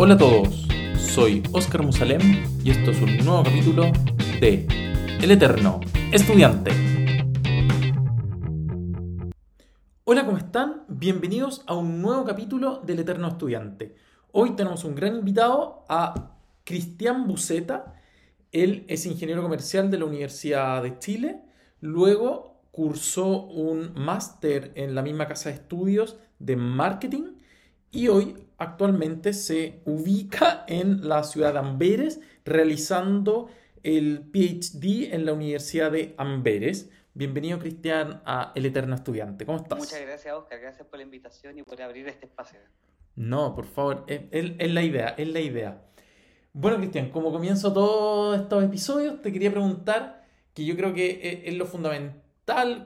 Hola a todos, soy Oscar Musalem y esto es un nuevo capítulo de El Eterno Estudiante. Hola, ¿cómo están? Bienvenidos a un nuevo capítulo del Eterno Estudiante. Hoy tenemos un gran invitado a Cristian Buceta. Él es ingeniero comercial de la Universidad de Chile. Luego cursó un máster en la misma casa de estudios de marketing y hoy actualmente se ubica en la ciudad de Amberes realizando el PhD en la Universidad de Amberes. Bienvenido, Cristian, a El Eterno Estudiante. ¿Cómo estás? Muchas gracias, Oscar. Gracias por la invitación y por abrir este espacio. No, por favor, es, es la idea, es la idea. Bueno, Cristian, como comienzo todos estos episodios, te quería preguntar que yo creo que es lo fundamental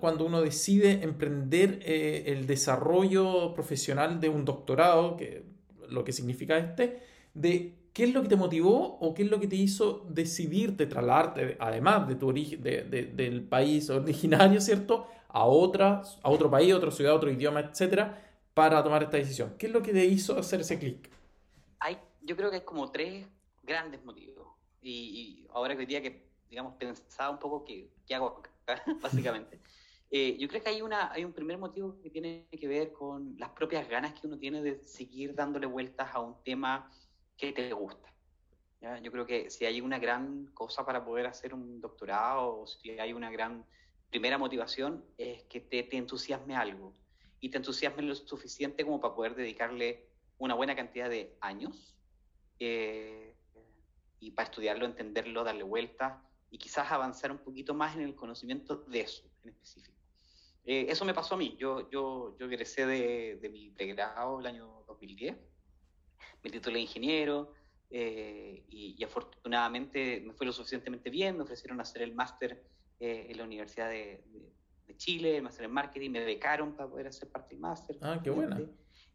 cuando uno decide emprender eh, el desarrollo profesional de un doctorado, que lo que significa este, de qué es lo que te motivó o qué es lo que te hizo decidirte trasladarte, además de tu origen, de, del país originario, ¿cierto? A, otra, a otro país, otra ciudad, otro idioma, etcétera, para tomar esta decisión. ¿Qué es lo que te hizo hacer ese clic? Yo creo que hay como tres grandes motivos. Y, ahora que hoy día que, digamos, pensaba un poco qué, qué hago básicamente. Eh, yo creo que hay, una, hay un primer motivo que tiene que ver con las propias ganas que uno tiene de seguir dándole vueltas a un tema que te gusta. Yo creo que si hay una gran cosa para poder hacer un doctorado, o si hay una gran primera motivación, es que te, te entusiasme algo y te entusiasme lo suficiente como para poder dedicarle una buena cantidad de años eh, y para estudiarlo, entenderlo, darle vueltas y quizás avanzar un poquito más en el conocimiento de eso en específico. Eh, eso me pasó a mí. Yo, yo, yo egresé de, de mi pregrado el año 2010, me titulé ingeniero eh, y, afortunadamente me fue lo suficientemente bien, me ofrecieron hacer el máster eh, en la Universidad de, de, Chile, el máster en marketing, me becaron para poder hacer parte del máster. Ah, qué buena.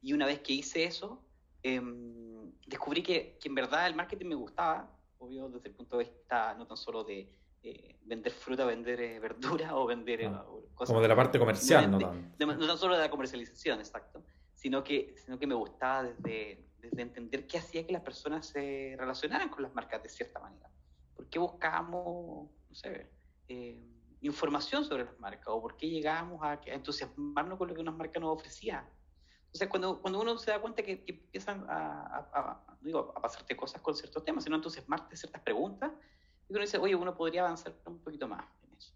Y una vez que hice eso, em, descubrí que, que en verdad el marketing me gustaba, obvio, desde el punto de vista no tan solo de eh, vender fruta, vender eh, verdura o vender eh, ah, cosas. Como de la parte comercial, no, no, no, solo de la comercialización, exacto, sino que, sino que me gustaba desde, desde entender qué hacía que las personas se relacionaran con las marcas de cierta manera. ¿Por qué buscábamos, no sé, información sobre las marcas o por qué llegábamos a, entusiasmarnos con lo que unas marcas nos ofrecían? Entonces, cuando, cuando uno se da cuenta que, empiezan a, a, digo, a pasarte cosas con ciertos temas, sino entusiasmarte ciertas preguntas, y uno dice, oye, uno podría avanzar un poquito más en eso.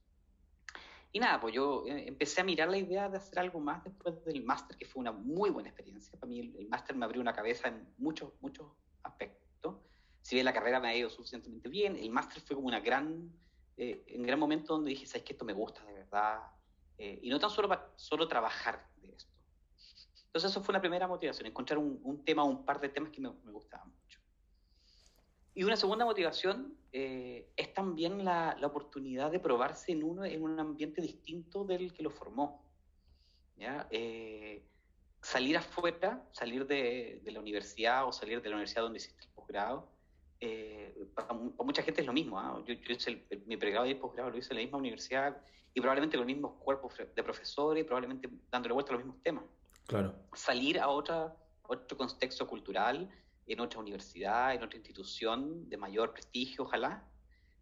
Y nada, pues yo eh, empecé a mirar la idea de hacer algo más después del máster, que fue una muy buena experiencia. Para mí el, máster me abrió una cabeza en muchos, muchos aspectos. Si bien la carrera me ha ido suficientemente bien, el máster fue como una gran, eh, un gran momento donde dije, sabes que esto me gusta de verdad. Eh, y no tan solo solo trabajar de esto. Entonces eso fue una primera motivación, encontrar un, un tema, un par de temas que me, me gustaban mucho. Y una segunda motivación eh, es también la, la, oportunidad de probarse en uno en un ambiente distinto del que lo formó. ¿ya? Eh, salir afuera, salir de, de, la universidad o salir de la universidad donde hiciste el posgrado, eh, para, mucha gente es lo mismo. ¿ah? Yo, yo hice el, mi pregrado y el posgrado lo hice en la misma universidad y probablemente con los mismos cuerpos de profesores, probablemente dándole vuelta a los mismos temas. Claro. Salir a otra, otro contexto cultural en otra universidad, en otra institución de mayor prestigio, ojalá,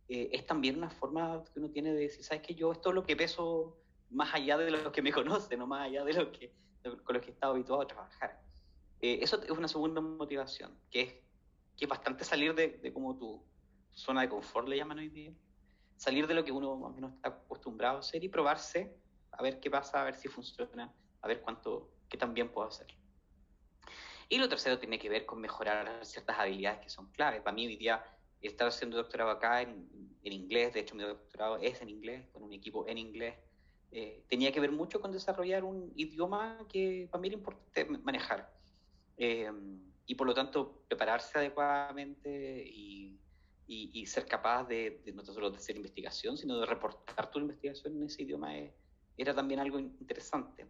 eh, es también una forma que uno tiene de decir, ¿sabes qué? Yo esto es lo que peso más allá de lo que me conoce, no más allá de lo que, con lo que he estado habituado a trabajar. Eh, eso es una segunda motivación, que es, que es bastante salir de, de como tu zona de confort, le llaman hoy día, salir de lo que uno más o menos está acostumbrado a hacer y probarse, a ver qué pasa, a ver si funciona, a ver cuánto, qué tan bien puedo hacer. Y lo tercero tiene que ver con mejorar ciertas habilidades que son claves. Para mí hoy día estar haciendo doctorado acá en, inglés, de hecho mi doctorado es en inglés, con un equipo en inglés, eh, tenía que ver mucho con desarrollar un idioma que para mí era importante manejar. Eh, y por lo tanto, prepararse adecuadamente y, ser capaz de, no solo hacer investigación, sino de reportar tu investigación en ese idioma es, era también algo interesante.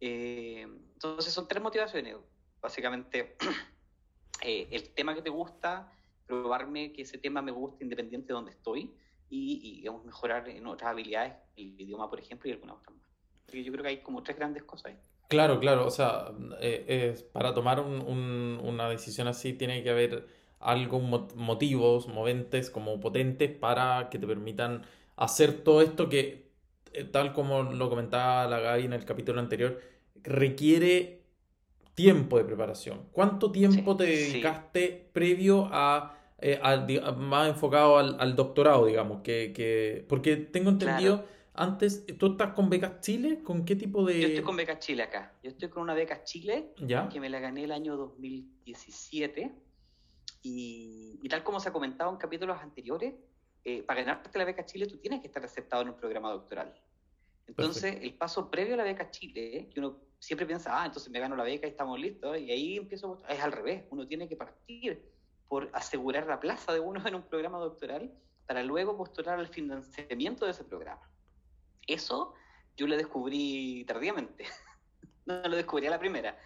Eh, entonces son tres motivaciones básicamente eh, el tema que te gusta, probarme que ese tema me gusta independiente de donde estoy y, y digamos, mejorar en otras habilidades, el idioma, por ejemplo, y algunas otras más. Porque yo creo que hay como tres grandes cosas ahí. Claro, claro, o sea, eh, para tomar una decisión así tiene que haber algo, motivos, moventes como potentes para que te permitan hacer todo esto que, tal como lo comentaba la Gaby en el capítulo anterior, requiere tiempo de preparación. ¿Cuánto tiempo te dedicaste previo a, eh, más enfocado al, doctorado, digamos? Que, porque tengo entendido, antes, ¿tú estás con Becas Chile? ¿Con qué tipo de...? Yo estoy con Becas Chile acá. Yo estoy con una Beca Chile que me la gané el año 2017. Y, y tal como se ha comentado en capítulos anteriores, eh, para ganarte la beca Chile tú tienes que estar aceptado en un programa doctoral. Entonces, el paso previo a la beca Chile, que uno siempre piensa, ah, entonces me gano la beca y estamos listos, y ahí empiezo, es al revés, uno tiene que partir por asegurar la plaza de uno en un programa doctoral para luego postular al financiamiento de ese programa. Eso yo lo descubrí tardíamente, no lo descubrí a la primera.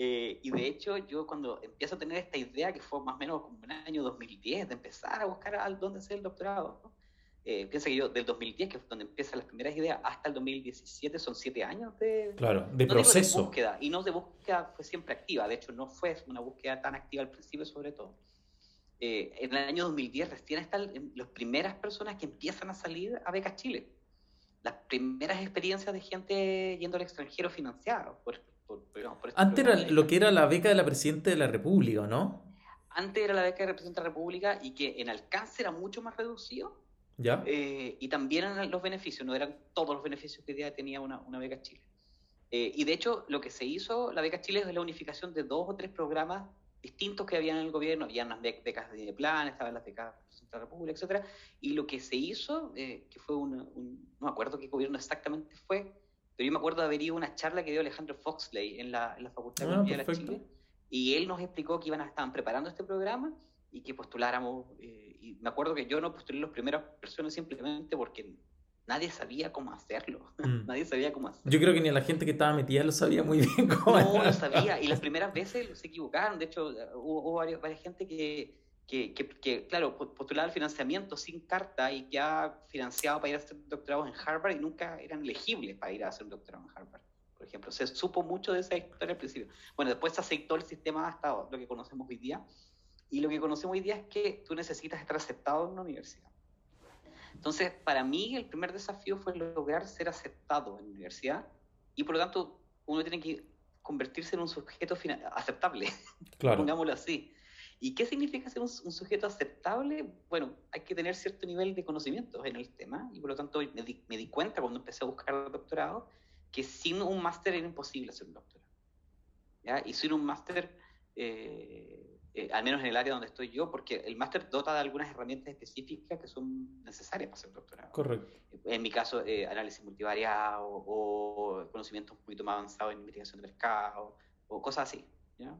Eh, y de hecho, yo cuando empiezo a tener esta idea, que fue más o menos como en el año 2010, de empezar a buscar a dónde hacer el doctorado, eh, piensa que yo del 2010, que es donde empiezan las primeras ideas, hasta el 2017 son siete años de, claro, de proceso. de búsqueda, y no de búsqueda fue siempre activa, de hecho no fue una búsqueda tan activa al principio sobre todo. Eh, en el año 2010 recién están las primeras personas que empiezan a salir a Becas Chile. Las primeras experiencias de gente yendo al extranjero financiado por, este Antes era lo que era la beca de la Presidenta de la República, ¿no? Antes era la beca de la Presidenta de la República y que en alcance era mucho más reducido. ¿Ya? Eh, y también eran los beneficios, no eran todos los beneficios que día tenía una, una beca Chile. Eh, y de hecho, lo que se hizo, la beca Chile es la unificación de dos o tres programas distintos que había en el gobierno. Había unas becas de plan, estaban las becas de la República, etcétera. Y lo que se hizo, eh, que fue un, no me acuerdo qué gobierno exactamente fue, pero yo me acuerdo de haber ido a una charla que dio Alejandro Foxley en la, en la Facultad de ah, Economía de la Chile, y él nos explicó que iban a estar preparando este programa y que postuláramos. Eh, y me acuerdo que yo no postulé las primeras personas simplemente porque nadie sabía cómo hacerlo. Mm. nadie sabía cómo hacerlo. Yo creo que ni la gente que estaba metida lo sabía muy bien cómo No, lo sabía. Y las primeras veces se equivocaron. De hecho, hubo, varias, gente que, que, que, claro, postulaba el financiamiento sin carta y que ha financiado para ir a hacer doctorados en Harvard y nunca eran elegibles para ir a hacer doctorado en Harvard, por ejemplo. Se supo mucho de esa historia al principio. Bueno, después se aceptó el sistema hasta lo que conocemos hoy día. Y lo que conocemos hoy día es que tú necesitas estar aceptado en una universidad. Entonces, para mí, el primer desafío fue lograr ser aceptado en la universidad y por lo tanto uno tiene que convertirse en un sujeto aceptable, claro. pongámoslo así. ¿Y qué significa ser un, sujeto aceptable? Bueno, hay que tener cierto nivel de conocimientos en el tema y por lo tanto me di, cuenta cuando empecé a buscar el doctorado que sin un máster era imposible hacer un doctorado. ¿ya? Y sin un máster, eh, eh, al menos en el área donde estoy yo, porque el máster dota de algunas herramientas específicas que son necesarias para hacer doctorado. Correcto. En mi caso, eh, análisis multivariado o, o conocimientos un poquito más avanzados en investigación de mercado o cosas así. ¿ya?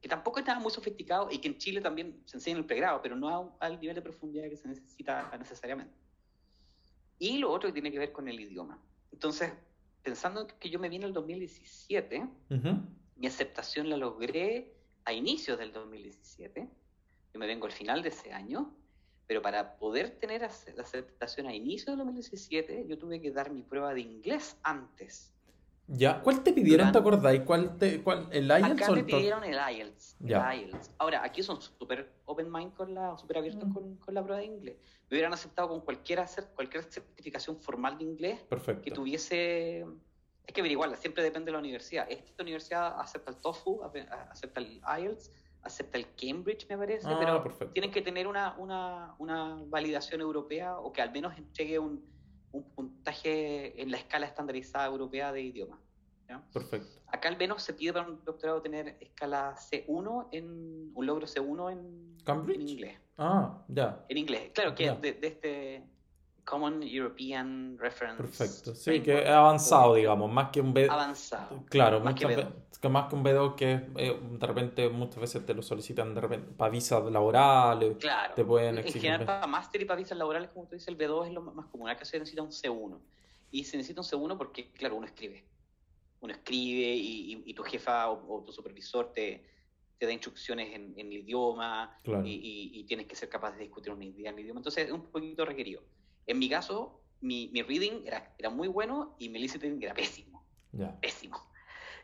que tampoco estaba muy sofisticado y que en Chile también se enseña en el pregrado, pero no al nivel de profundidad que se necesita necesariamente. Y lo otro que tiene que ver con el idioma. Entonces, pensando que yo me vine en el 2017, mi aceptación la logré a inicios del 2017, yo me vengo al final de ese año, pero para poder tener la aceptación a inicios del 2017, yo tuve que dar mi prueba de inglés antes. Ya, ¿cuál te pidieron, te acordáis? ¿Cuál te, cuál, ¿El IELTS Acá me pidieron el IELTS, Ahora, aquí son súper open mind con la, súper abiertos mm. con, con, la prueba de inglés. Me hubieran aceptado con cualquier, cualquier certificación formal de inglés Perfecto. que tuviese... Es que averiguarla, siempre depende de la universidad. Esta universidad acepta el TOEFL, acepta el IELTS, acepta el Cambridge, me parece, ah, pero tienen que tener una, una, una validación europea o que al menos entregue un un puntaje en la escala estandarizada europea de idioma. Perfecto. Acá al menos se pide para un doctorado tener escala C1 en un logro C1 en, ¿Cambridge? en inglés. Ah, ya. En inglés, claro, que de, de, este Common European Reference. Perfecto, sí, que es avanzado, digamos, más que un B. Avanzado. Claro, más que, más que un B2 que eh, de repente muchas veces te lo solicitan de repente para visas laborales. Claro. Te pueden exigir. En general, para máster y para visas laborales, como tú dices, el B2 es lo más común. Acá se necesita un C1. Y se necesita un C1 porque, claro, uno escribe. Uno escribe y, tu jefa o, tu supervisor te, te da instrucciones en, el idioma y, tienes que ser capaz de discutir una idea en el idioma. Entonces es un poquito requerido. En mi caso, mi, mi reading era, era muy bueno y mi listening era pésimo. Pésimo.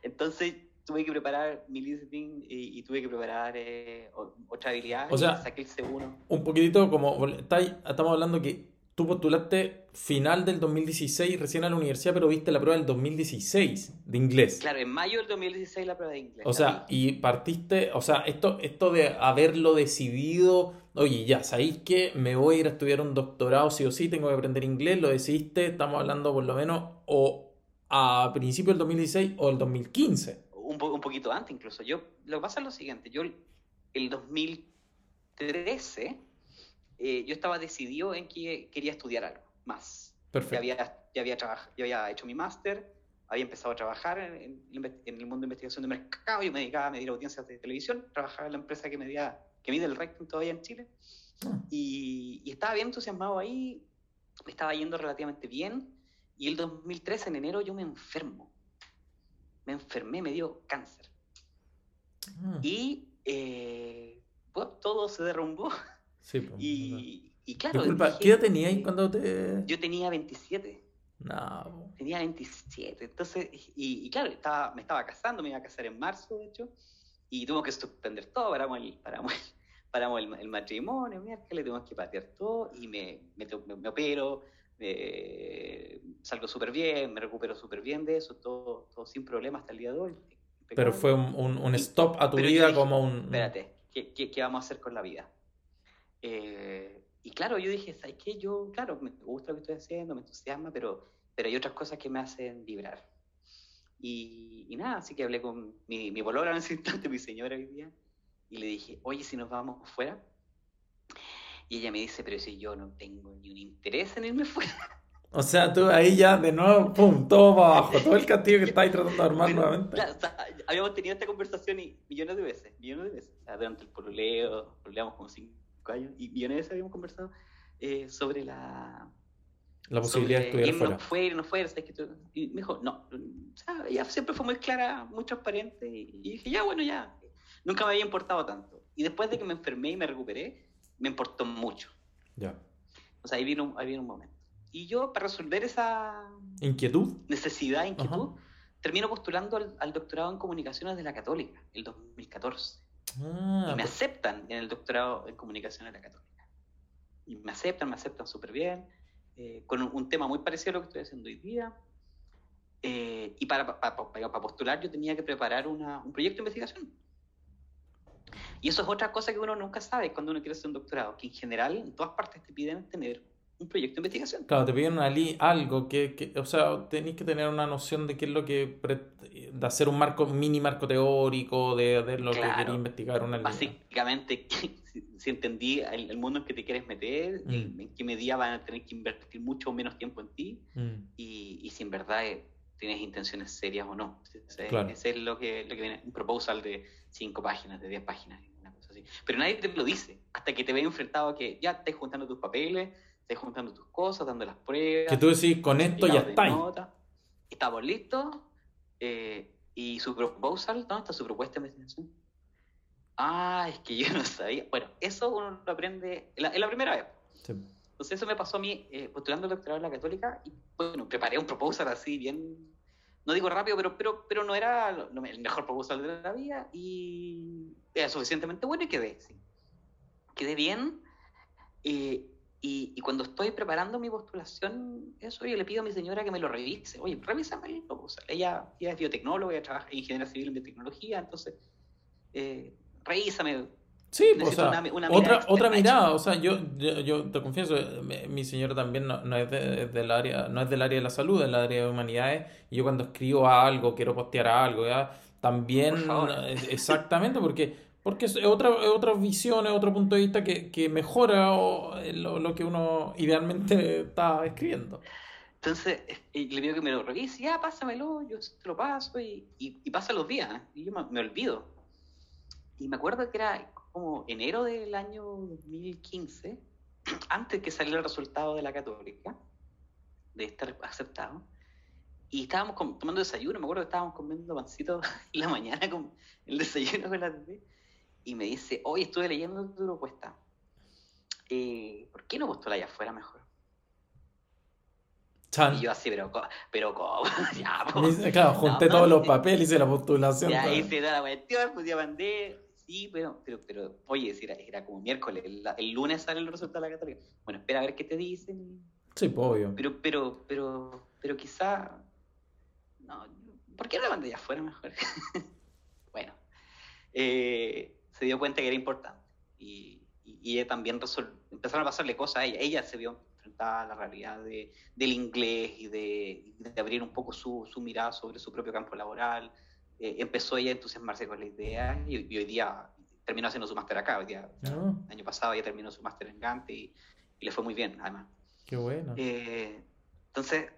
Entonces tuve que preparar mi listening y, y tuve que preparar eh, otra habilidad. O sea, saqué el C1. Un poquitito como, estamos hablando que tú postulaste final del 2016 recién a la universidad, pero viste la prueba del 2016 de inglés. Claro, en mayo del 2016 la prueba de inglés. O sea, y partiste, o sea, esto, esto de haberlo decidido, oye, ya, ¿sabéis que me voy a ir a estudiar un doctorado sí o sí, tengo que aprender inglés? Lo decidiste, estamos hablando por lo menos, o a principios del 2016 o el 2015. Un, un poquito antes incluso. Yo, lo que pasa es lo siguiente, yo el 2013 eh, yo estaba decidido en que quería estudiar algo más. Perfecto. Ya había, ya había, ya había hecho mi máster, había empezado a trabajar en, el mundo de investigación de mercado, yo me dedicaba a medir audiencias de televisión, trabajaba en la empresa que, medía, que mide el rating todavía en Chile, ah. y, y, estaba bien entusiasmado ahí, me estaba yendo relativamente bien, y el 2013, en enero, yo me enfermo. Me enfermé, me dio cáncer. Ah. Y eh, pues, todo se derrumbó. Sí, y, y, claro. Disculpa, ¿qué edad tenías cuando te.? Yo tenía 27. No. Tenía 27. Entonces, y, claro, estaba, me estaba casando, me iba a casar en marzo, de hecho, y tuvimos que suspender todo, paramos el, paramos paramos el, el matrimonio, miércoles, tuvimos que patear todo, y me, me, me, opero, salgo súper bien, me recupero súper bien de eso, todo, todo sin problema hasta el día de hoy. Pero fue un, un, stop a tu vida como un... Espérate, ¿qué, ¿qué, qué, vamos a hacer con la vida? Eh, y claro, yo dije, ¿sabes qué? Yo, claro, me gusta lo que estoy haciendo, me entusiasma, pero, pero hay otras cosas que me hacen vibrar. Y, y nada, así que hablé con mi, mi en ese instante, mi señora hoy día, y le dije, oye, si nos vamos fuera. Y ella me dice, pero si yo no tengo ni un interés en irme fuera. O sea, tú ahí ya de nuevo, pum, todo para abajo, todo el castillo que estáis tratando de armar nuevamente. Claro, o sea, habíamos tenido esta conversación y millones de veces, millones de veces. O sea, durante el pololeo, pololeamos como cinco años, y millones de veces habíamos conversado eh, sobre la... La posibilidad de estudiar fuera. No fuera, no fuera, ¿sabes? Y me dijo, no, o sea, ella siempre fue muy clara, muy transparente, y, dije, ya, bueno, ya, nunca me había importado tanto. Y después de que me enfermé y me recuperé, me importó mucho. Ya. O sea, ahí vino, ahí vino un momento. Y yo, para resolver esa... Inquietud. Necesidad, inquietud, termino postulando al, al, doctorado en comunicaciones de la Católica, el 2014. Ah, y me pues. aceptan en el doctorado en comunicación de la Católica. Y me aceptan, me aceptan súper bien, eh, con un, tema muy parecido a lo que estoy haciendo hoy día. Eh, y para, para, para, postular yo tenía que preparar una, un proyecto de investigación. Y eso es otra cosa que uno nunca sabe cuando uno quiere hacer un doctorado, que en general en todas partes te piden tener un proyecto de investigación. Claro, te piden algo que, que, o sea, tenéis que tener una noción de qué es lo que, de hacer un marco, mini marco teórico, de, de lo que quería investigar una Básicamente, si, entendí el, mundo en que te quieres meter, mm. en, qué medida van a tener que invertir mucho o menos tiempo en ti, mm. y, y, si en verdad eh, tienes intenciones serias o no. Ese, es lo que, lo que viene, un proposal de 5 páginas, de 10 páginas, una cosa así. Pero nadie te lo dice, hasta que te ve enfrentado a que ya estés juntando tus papeles, estés juntando tus cosas, dando las pruebas. Que tú decís, con esto ya está. Estamos listos. Eh, ¿Y su proposal? ¿Dónde está su propuesta de investigación? Ah, es que yo no sabía. Bueno, eso uno lo aprende en la, primera vez. Entonces eso me pasó a mí eh, postulando el doctorado en la católica y bueno, preparé un proposal así bien, no digo rápido, pero, pero, pero no era el mejor proposal de la vida y era suficientemente bueno y quedé, sí. Quedé bien. Eh, y, cuando estoy preparando mi postulación, eso yo le pido a mi señora que me lo revise. Oye, revísame el proposal. Ella, ella es biotecnóloga, ella trabaja en ingeniería civil en biotecnología, entonces, eh, revísame. Sí, pues, o sea, una, otra, otra mirada, o sea, yo, yo, te confieso, mi, señora también no, es, del área, no es del área de la salud, es del área de humanidades, y yo cuando escribo algo, quiero postear algo, ¿ya? también, exactamente, porque porque es otra, otra visión, otro punto de vista que, que mejora lo, lo, que uno idealmente está escribiendo. Entonces, le pido que me lo revise, ya, pásamelo, yo te lo paso, y, y, pasa los días, y yo me, olvido. Y me acuerdo que era como enero del año 2015, antes que saliera el resultado de la católica, de estar aceptado, y estábamos tomando desayuno, me acuerdo que estábamos comiendo pancito en la mañana con el desayuno con la y me dice, hoy estuve leyendo tu propuesta. Eh, ¿Por qué no postulas allá afuera mejor? Y yo así, pero, pero ¿cómo? ya, Claro, junté todos los papeles, hice la postulación. Ya hice toda la cuestión, pues ya mandé. Sí, pero, pero, pero oye, era, era como miércoles, el, lunes sale el resultado de la católica. Bueno, espera a ver qué te dicen. Sí, pues, obvio. Pero, pero, pero, pero quizá. No, ¿por qué no la mandé ya afuera mejor? bueno, eh, se dio cuenta que era importante. Y, y, ella también empezaron a pasarle cosas a ella. Ella se vio enfrentada a la realidad de, del inglés y de, de, abrir un poco su, su, mirada sobre su propio campo laboral. Eh, empezó ella a entusiasmarse con la idea y, hoy día terminó haciendo su máster acá. Hoy día, ah. El año pasado ella terminó su máster en Gante y, le fue muy bien, además. Qué bueno. Eh, entonces,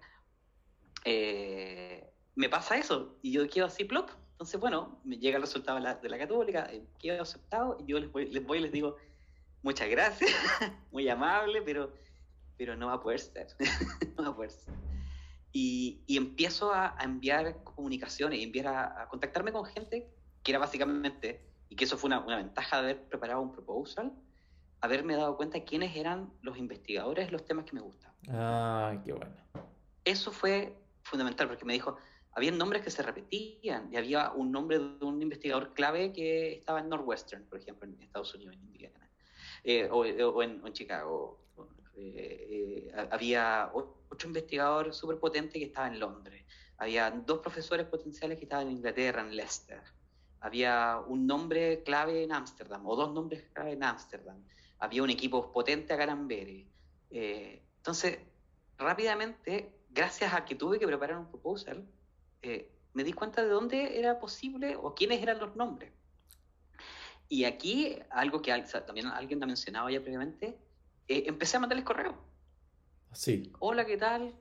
eh, me pasa eso y yo quedo así, plop. Entonces, bueno, me llega el resultado de la, de la católica, quedo aceptado y yo les voy, les voy y les digo, muchas gracias, muy amable, pero, pero no va a poder ser. no va a poder ser. Y, y empiezo a, enviar comunicaciones, y enviar a, contactarme con gente que era básicamente, y que eso fue una, una, ventaja de haber preparado un proposal, haberme dado cuenta de quiénes eran los investigadores, los temas que me gustan. Ah, qué bueno. Eso fue fundamental porque me dijo, había nombres que se repetían y había un nombre de un investigador clave que estaba en Northwestern, por ejemplo, en Estados Unidos, en Indiana. Eh, o, en, Chicago. Eh, eh, había otro investigador súper potente que estaba en Londres. Había dos profesores potenciales que estaban en Inglaterra, en Leicester. Había un nombre clave en Ámsterdam, o dos nombres clave en Ámsterdam. Había un equipo potente acá en Amberes. entonces, rápidamente, gracias a que tuve que preparar un proposal, me di cuenta de dónde era posible o quiénes eran los nombres. Y aquí, algo que también alguien ha mencionado ya previamente, eh, empecé a mandarles correo. Sí. Hola, ¿qué tal?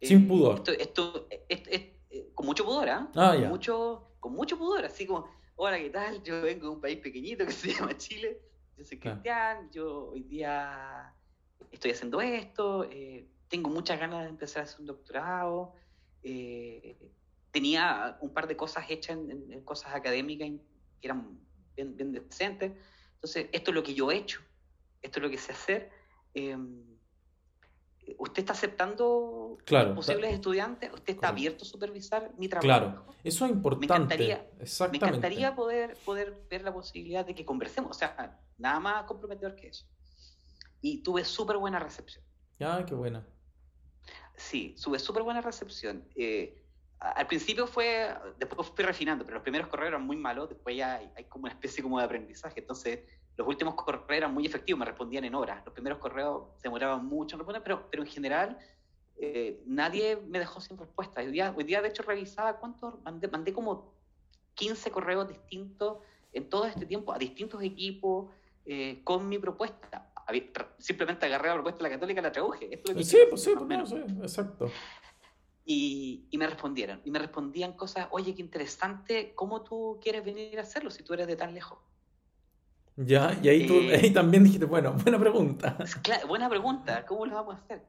Sin eh, pudor. Esto, eh, con mucho pudor, ¿ah? ah con, mucho, con mucho pudor, así como, hola, ¿qué tal? Yo vengo de un país pequeñito que se llama Chile. Yo soy cristiano, yo hoy día estoy haciendo esto, tengo muchas ganas de empezar a hacer un doctorado. Tenía un par de cosas hechas en, en cosas académicas que eran bien, bien decente. Entonces, esto es lo que yo he hecho, esto es lo que sé hacer. Em, ¿Usted está aceptando posibles estudiantes? ¿Usted está abierto a supervisar mi trabajo? Claro, eso es importante. Me encantaría, me encantaría poder, poder ver la posibilidad de que conversemos. O sea, nada más comprometedor que eso. Y tuve súper buena recepción. Ah, qué buena. Sí, tuve súper buena recepción. Eh, al principio fue, después fui refinando, pero los primeros correos eran muy malos, después ya hay, como una especie como de aprendizaje, entonces los últimos correos eran muy efectivos, me respondían en horas, los primeros correos se demoraban mucho en responder, pero, pero en general eh, nadie me dejó sin respuesta. Hoy día, hoy día de hecho revisaba cuántos, mandé, mandé como 15 correos distintos en todo este tiempo a distintos equipos eh, con mi propuesta. Simplemente agarré la propuesta de la católica y la traduje. sí, pues sí, pues sí, exacto. Y, me respondieron, y me respondían cosas, oye, qué interesante, ¿cómo tú quieres venir a hacerlo si tú eres de tan lejos? Ya, y ahí tú eh, ahí también dijiste, bueno, buena pregunta. buena pregunta, ¿cómo lo vamos a hacer?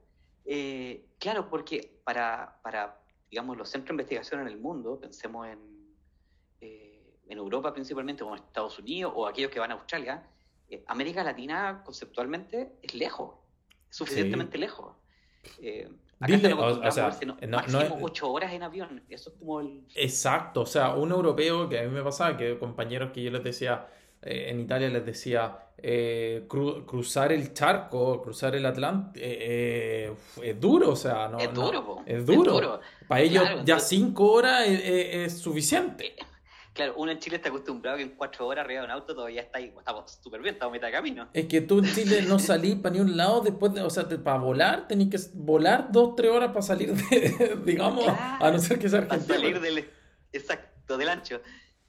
Eh, claro, porque para, para, digamos, los centros de investigación en el mundo, pensemos en, eh, en Europa principalmente, o en Estados Unidos, o aquellos que van a Australia, América Latina conceptualmente es lejos, suficientemente lejos. Dile, o, sea, no, máximo ocho horas en avión. Eso es como el... Exacto, o sea, un europeo que a mí me pasaba, que compañeros que yo les decía, eh, en Italia les decía, eh, cruzar el charco, cruzar el Atlántico, eh, es duro, o sea, no. Es duro, es duro. Para ellos ya cinco horas es suficiente. Claro, uno en Chile está acostumbrado que en cuatro horas arriba de un auto todavía está ahí, estamos súper bien, estamos mitad de camino. Es que tú en Chile no salís para ni un lado después de, o sea, para volar tenés que volar dos, tres horas para salir de, digamos, a no ser que sea Para salir del, exacto, del ancho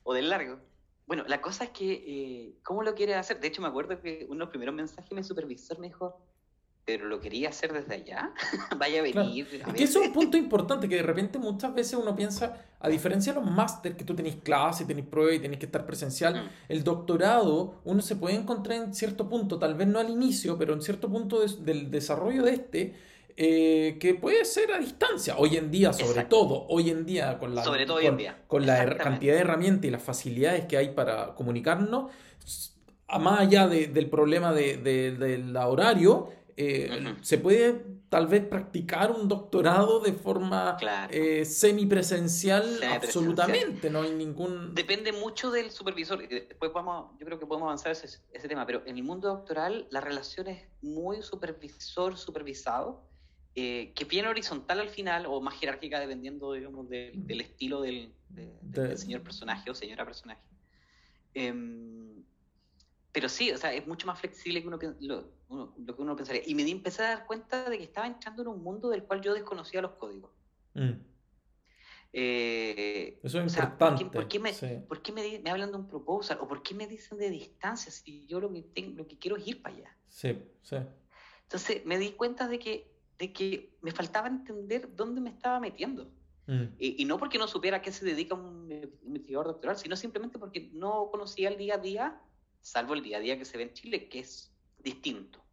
o del largo. Bueno, la cosa es que, eh, ¿cómo lo quieres hacer? De hecho, me acuerdo que uno de los primeros mensajes mi supervisor me dijo, pero lo quería hacer desde allá, vaya a venir. es que eso es un punto importante, que de repente muchas veces uno piensa, a diferencia de los máster que tú tenés clase, tenés prueba y tenés que estar presencial, mm. el doctorado uno se puede encontrar en cierto punto, tal vez no al inicio, pero en cierto punto del desarrollo de este, eh, que puede ser a distancia. Hoy en día, sobre todo, hoy en día, con la, con, la cantidad de herramientas y las facilidades que hay para comunicarnos, más allá del problema del horario, eh, se puede tal vez practicar un doctorado de forma eh, semipresencial, absolutamente, no hay ningún... Depende mucho del supervisor, después vamos, yo creo que podemos avanzar ese, ese tema, pero en el mundo doctoral la relación es muy supervisor-supervisado, eh, que viene horizontal al final, o más jerárquica dependiendo, digamos, del estilo del, del señor personaje o señora personaje. Em, pero sí, o sea, es mucho más flexible que uno, lo, lo que uno pensaría. Y me di, empecé a dar cuenta de que estaba entrando en un mundo del cual yo desconocía los códigos. Mm. Eh, Eso es importante. ¿Por qué, me, ¿por qué me, me, hablan de un proposal? ¿O por qué me dicen de distancia si yo lo que, tengo, lo que quiero es ir para allá? Sí, sí. Entonces me di cuenta de que, de que me faltaba entender dónde me estaba metiendo. Mm. Y, no porque no supiera a qué se dedica un investigador doctoral, sino simplemente porque no conocía el día a día, salvo el día a día que se ve en Chile, que es distinto.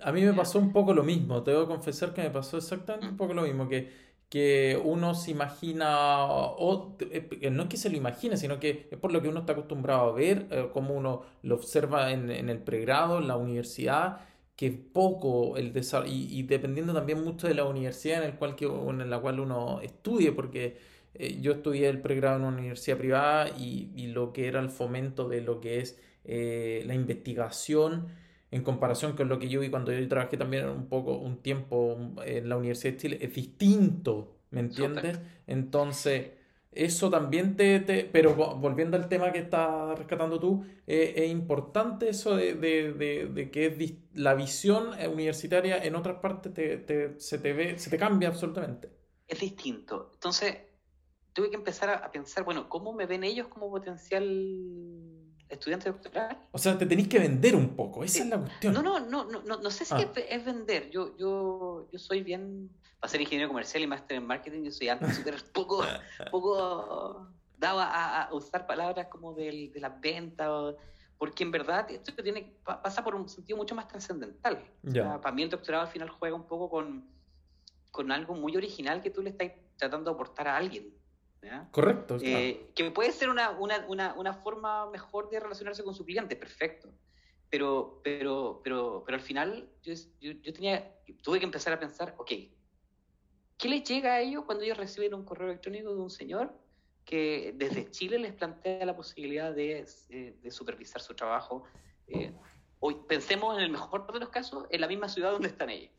A mí me pasó un poco lo mismo, tengo que confesar que me pasó exactamente un mm. poco lo mismo, que, que uno se imagina, o, eh, no es que se lo imagine, sino que es por lo que uno está acostumbrado a ver, eh, como uno lo observa en, en el pregrado, en la universidad, que poco el desarrollo, y, dependiendo también mucho de la universidad en, el cual que, en la cual uno estudie, porque eh, yo estudié el pregrado en una universidad privada y, y, lo que era el fomento de lo que es la investigación en comparación con lo que yo vi cuando yo trabajé también un poco, un tiempo en la Universidad de Chile, es distinto, ¿me entiendes? Entonces, eso también te, te, Pero volviendo al tema que estás rescatando tú, eh, es importante eso de, de, de, que es la visión universitaria en otras partes te, te, se te ve, se te cambia absolutamente. Es distinto. Entonces, tuve que empezar a pensar, bueno, ¿cómo me ven ellos como potencial estudiante doctoral. O sea, te tenéis que vender un poco, esa es la cuestión. No, no, no, no, no, no sé si ah. es, vender. Yo, yo, yo soy bien, para ser ingeniero comercial y máster en marketing, yo soy antes súper poco, poco dado a, usar palabras como de las ventas, porque en verdad esto tiene, pasa por un sentido mucho más trascendental. para mí el doctorado al final juega un poco con, con algo muy original que tú le estás tratando de aportar a alguien. Correcto. Eh, que puede ser una, una, una, una, forma mejor de relacionarse con su cliente, perfecto. Pero, pero, pero, pero al final yo, yo, tenía, tuve que empezar a pensar, ok, ¿qué les llega a ellos cuando ellos reciben un correo electrónico de un señor que desde Chile les plantea la posibilidad de, eh, de supervisar su trabajo? Eh, hoy pensemos en el mejor de los casos en la misma ciudad donde están ellos.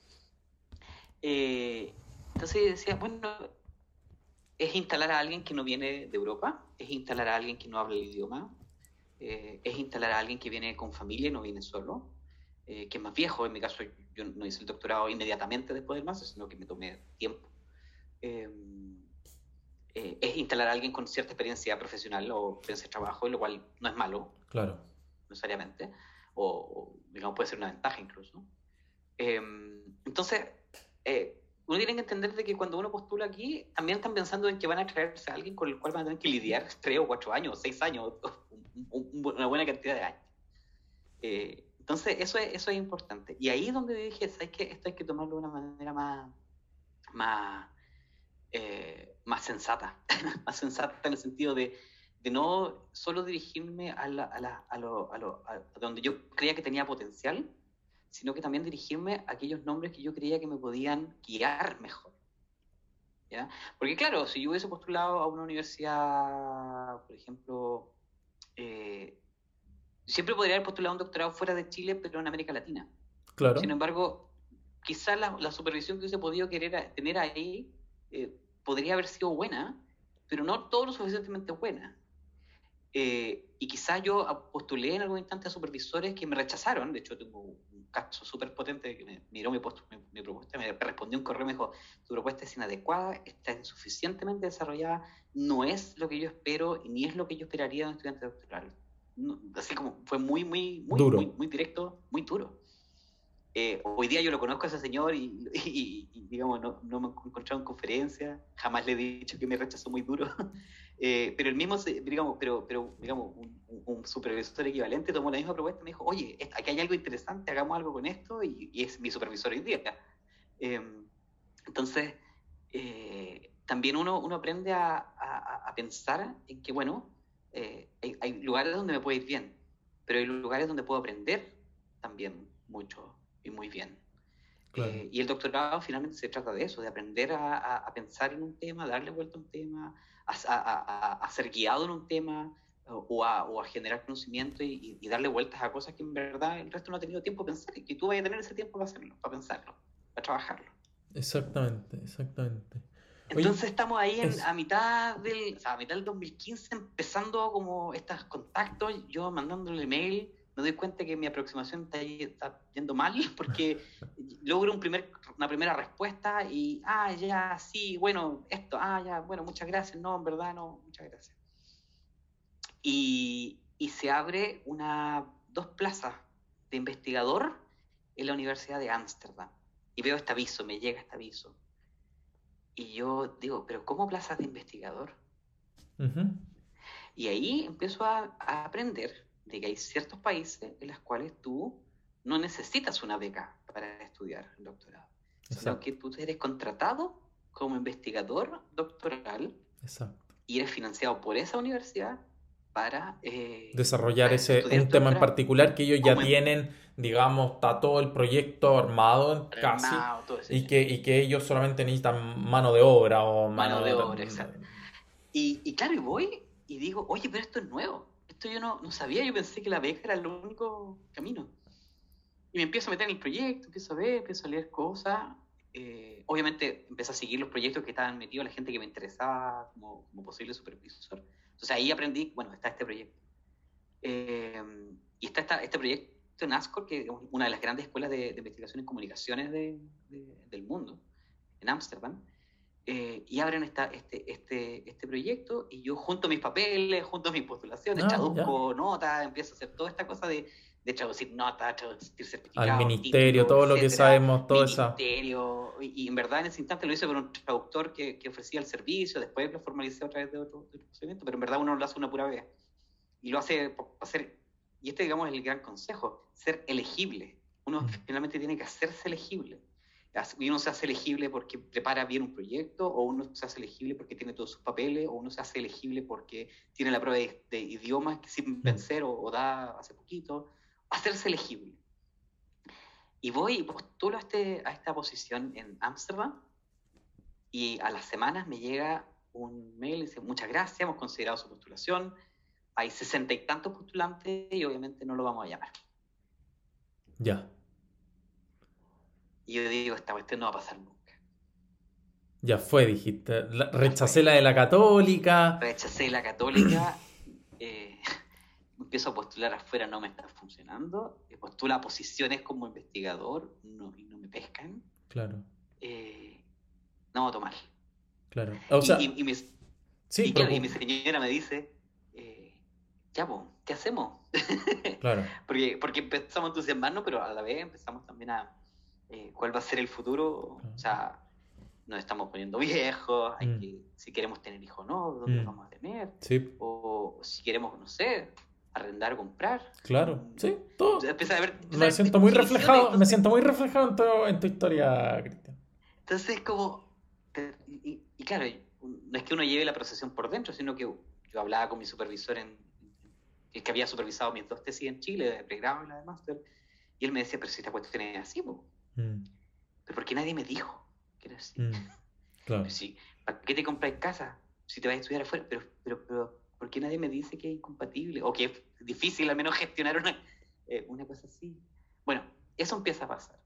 entonces decía, bueno, es instalar a alguien que no viene de Europa, es instalar a alguien que no habla el idioma, eh, es instalar a alguien que viene con familia y no viene solo, eh, que es más viejo. En mi caso, yo no hice el doctorado inmediatamente después del máster, sino que me tomé tiempo. Eh, es instalar a alguien con cierta experiencia profesional o experiencia de trabajo, lo cual no es malo. Claro. Necesariamente. O, digamos, puede ser una ventaja incluso. entonces, uno tiene que entender de que cuando uno postula aquí, también están pensando en que van a traerse a alguien con el cual van a tener que lidiar tres o cuatro años, seis años, una buena cantidad de años. Eh, entonces, eso es, eso es importante. Y ahí es donde dije, ¿sabes qué? Esto hay que tomarlo de una manera más, más, eh, más sensata, más sensata en el sentido de, de no solo dirigirme a, la, a, la, a, lo, a, lo, a donde yo creía que tenía potencial, sino que también dirigirme a aquellos nombres que yo creía que me podían guiar mejor. ¿ya? Porque claro, si yo hubiese postulado a una universidad, por ejemplo, eh, siempre podría haber postulado un doctorado fuera de Chile, pero en América Latina. Claro. Sin embargo, quizás la, supervisión que hubiese podido querer tener ahí eh, podría haber sido buena, pero no todo lo suficientemente buena. Eh, y quizás yo postulé en algún instante a supervisores que me rechazaron. De hecho, tengo un caso súper potente que me miró mi, mi, propuesta, me respondió un correo y me dijo: Tu propuesta es inadecuada, está insuficientemente desarrollada, no es lo que yo espero y ni es lo que yo esperaría de un estudiante doctoral. así como fue muy, muy, muy, muy, muy directo, muy duro. Eh, hoy día yo lo conozco a ese señor y, digamos, no, no, me he encontrado en conferencia, jamás le he dicho que me rechazó muy duro, eh, pero el mismo, digamos, pero, pero digamos, un, supervisor equivalente tomó la misma propuesta y me dijo, oye, aquí hay algo interesante, hagamos algo con esto, y, es mi supervisor hoy día. Em, entonces, eh, también uno, uno aprende a, a, pensar en que, bueno, hay, hay lugares donde me puede ir bien, pero hay lugares donde puedo aprender también mucho y muy bien. Eh, y el doctorado finalmente se trata de eso, de aprender a, pensar en un tema, darle vuelta a un tema, a, ser guiado en un tema o, a, generar conocimiento y, darle vueltas a cosas que en verdad el resto no ha tenido tiempo de pensar y que tú vayas a tener ese tiempo para hacerlo, para pensarlo, para trabajarlo. Exactamente, exactamente. Entonces estamos ahí a mitad del, a mitad del 2015 empezando como estos contactos, yo mandándole mail me doy cuenta que mi aproximación está, yendo mal porque logro un primer, una primera respuesta y, ah, ya, sí, bueno, esto, ah, ya, bueno, muchas gracias, no, en verdad, no, muchas gracias. Y, y se abre una, dos plazas de investigador en la Universidad de Ámsterdam. Y veo este aviso, me llega este aviso. Y yo digo, pero ¿cómo plazas de investigador? Y ahí empiezo a, a aprender de que hay ciertos países en los cuales tú no necesitas una beca para estudiar el doctorado, sino que tú eres contratado como investigador doctoral y eres financiado por esa universidad para eh, desarrollar ese un tema en particular que ellos ya tienen, digamos, está todo el proyecto armado casi y que, y que ellos solamente necesitan mano de obra o mano, de, obra, exacto. Y, y claro, y voy y digo, oye, pero esto es nuevo yo no, no sabía, yo pensé que la beca era el único camino. Y me empiezo a meter en el proyecto, empiezo a ver, empiezo a leer cosas. Eh, obviamente empecé a seguir los proyectos que estaban metidos, la gente que me interesaba como, como posible supervisor. Entonces ahí aprendí, bueno, está este proyecto. Eh, y está esta, este proyecto en ASCOR, que es una de las grandes escuelas de, de investigación en comunicaciones de, del mundo, en Ámsterdam. Eh, y abren esta, este, este, este proyecto y yo junto mis papeles, junto mis postulaciones, ah, traduzco notas, empiezo a hacer toda esta cosa de, de traducir notas, traducir certificados. Al ministerio, todo lo que sabemos, todo eso. Ministerio, y, en verdad en ese instante lo hice con un traductor que, que ofrecía el servicio, después lo formalicé a través de otro, procedimiento, pero en verdad uno lo hace una pura vez. Y lo hace hacer, y este digamos es el gran consejo, ser elegible. Uno mm. finalmente tiene que hacerse elegible uno se hace elegible porque prepara bien un proyecto, o uno se hace elegible porque tiene todos sus papeles, o uno se hace elegible porque tiene la prueba de, idiomas que sin vencer o, da hace poquito. Hacerse elegible. Y voy y postulo a, este, a esta posición en Ámsterdam, y a las semanas me llega un mail y dice, muchas gracias, hemos considerado su postulación, hay sesenta y tantos postulantes y obviamente no lo vamos a llamar. Ya. Y yo digo, esta cuestión no va a pasar nunca. Ya fue, dijiste. rechacé la de la católica. Rechacé la católica. Eh, empiezo a postular afuera, no me está funcionando. Eh, postulo a posiciones como investigador no, y no me pescan. Claro. Eh, no, tomar. Claro. y, mi, sí, y, mi señora me dice, ya, pues, ¿qué hacemos? claro. porque, porque empezamos a entusiasmarnos, pero a la vez empezamos también a eh, cuál va a ser el futuro. O sea, nos estamos poniendo viejos, hay mm. que, si queremos tener hijos no, ¿dónde mm. vamos a tener? O si queremos, no sé, arrendar, comprar. Claro, mm. sí, todo. me siento muy reflejado, me siento muy reflejado en tu, historia, Cristian. Entonces, como, y, claro, no es que uno lleve la procesión por dentro, sino que yo hablaba con mi supervisor en, el que había supervisado mis dos tesis en Chile, de pregrado y la de máster, y él me decía, pero si esta cuestión es así, Mm. Pero ¿por qué nadie me dijo que era así? Mm. Claro. ¿Para qué te compras casa si te vas a estudiar afuera? Pero, pero, pero, ¿por qué nadie me dice que es incompatible? O que es difícil al menos gestionar una, eh, una cosa así. Bueno, eso empieza a pasar.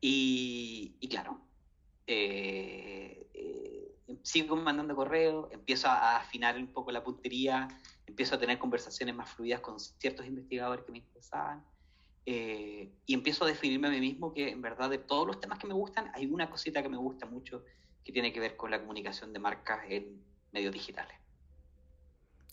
Y, y claro, eh, eh, sigo mandando correos, empiezo a, afinar un poco la puntería, empiezo a tener conversaciones más fluidas con ciertos investigadores que me interesaban. Eh, y empiezo a definirme a mí mismo que en verdad de todos los temas que me gustan, hay una cosita que me gusta mucho que tiene que ver con la comunicación de marcas en medios digitales.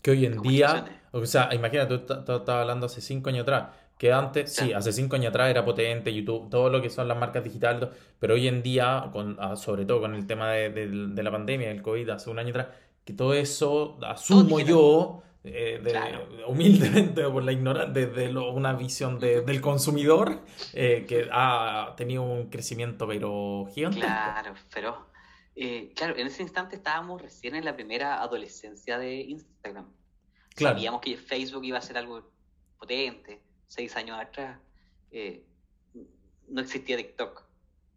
Que hoy en día, o sea, imagínate, tú estabas hablando hace cinco años atrás, que antes, sí. hace cinco años atrás era potente YouTube, todo lo que son las marcas digitales, pero hoy en día, con, ah, sobre todo con el tema de, de la pandemia, del COVID, hace un año atrás, que todo eso, asumo yo, eh, humildemente por la ignorancia, desde una visión del consumidor eh, que ha tenido un crecimiento pero gigante. Claro, pero eh, claro, en ese instante estábamos recién en la primera adolescencia de Instagram. Sabíamos que Facebook iba a ser algo potente, seis años atrás. no existía TikTok.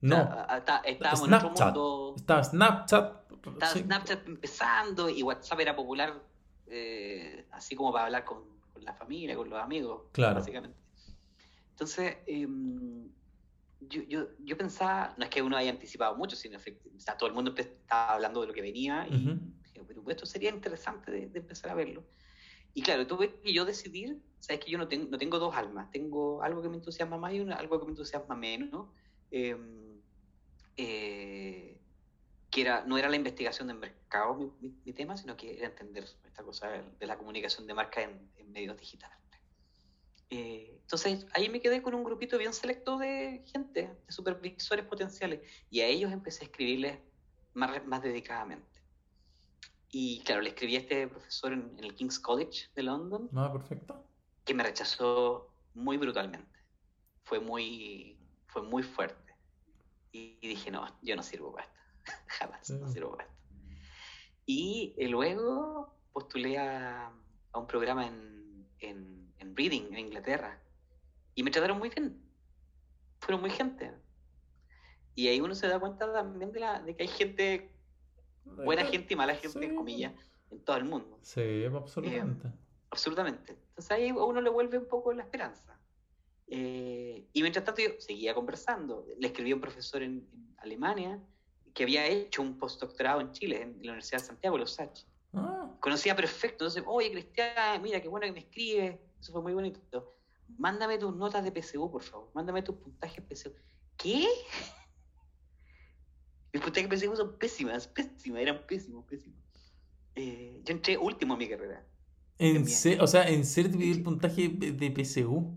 No. Está- estábamos en otro mundo. Estaba Snapchat. Estaba sí. Snapchat empezando y WhatsApp era popular, eh, así como para hablar con, con la familia, con los amigos, Claro. básicamente. Entonces, em, yo, yo, yo pensaba, no es que uno haya anticipado mucho, sino que o sea, todo el mundo estaba hablando de lo que venía y Ujú. dije, pero esto sería interesante de, de empezar a verlo. Y claro, tuve que yo decidir, sabes que yo no, tengo no tengo dos almas, tengo algo que me entusiasma más y una- algo que me entusiasma menos, ¿no? Em, eh, que era, no era la investigación de mercado mi, mi- mi tema, sino que era entender esta cosa de, de la comunicación de marca en, en medios digitales. Eh, entonces ahí me quedé con un grupito bien selecto de gente, de supervisores potenciales, y a ellos empecé a escribirles más, más dedicadamente. Y claro, le escribí a este profesor en, en el King's College de London, Ah, perfecto. que me rechazó muy brutalmente. Fue muy, fue muy fuerte. Y, y dije, no, yo no sirvo para esto. Jamás, no sirvo para esto. Y eh, luego postulé a, a un programa en, en, en Reading, en Inglaterra. Y me trataron muy bien. Fueron muy gente. Y ahí uno se da cuenta también de, la, de que hay gente, buena gente y mala gente, Sí. en comillas, en todo el mundo. Sí, absolutamente. Absolutamente. Entonces ahí a uno le vuelve un poco la esperanza. Eh, y mientras tanto yo seguía conversando. Le escribí a un profesor en, en Alemania que había hecho un postdoctorado en Chile, en la Universidad de Santiago, Los Sachs. Ah, Conocía perfecto. Entonces, oye, Cristian, mira, qué bueno que me escribes. Eso fue muy bonito. Mándame tus notas de PSU, por favor. Mándame tus puntajes PSU. ¿Qué? Mis puntajes PSU son pésimas, pésimas, eran pésimos, pésimos. Eh, yo entré último en mi carrera. en se- o sea, ¿en pidió el puntaje de PSU?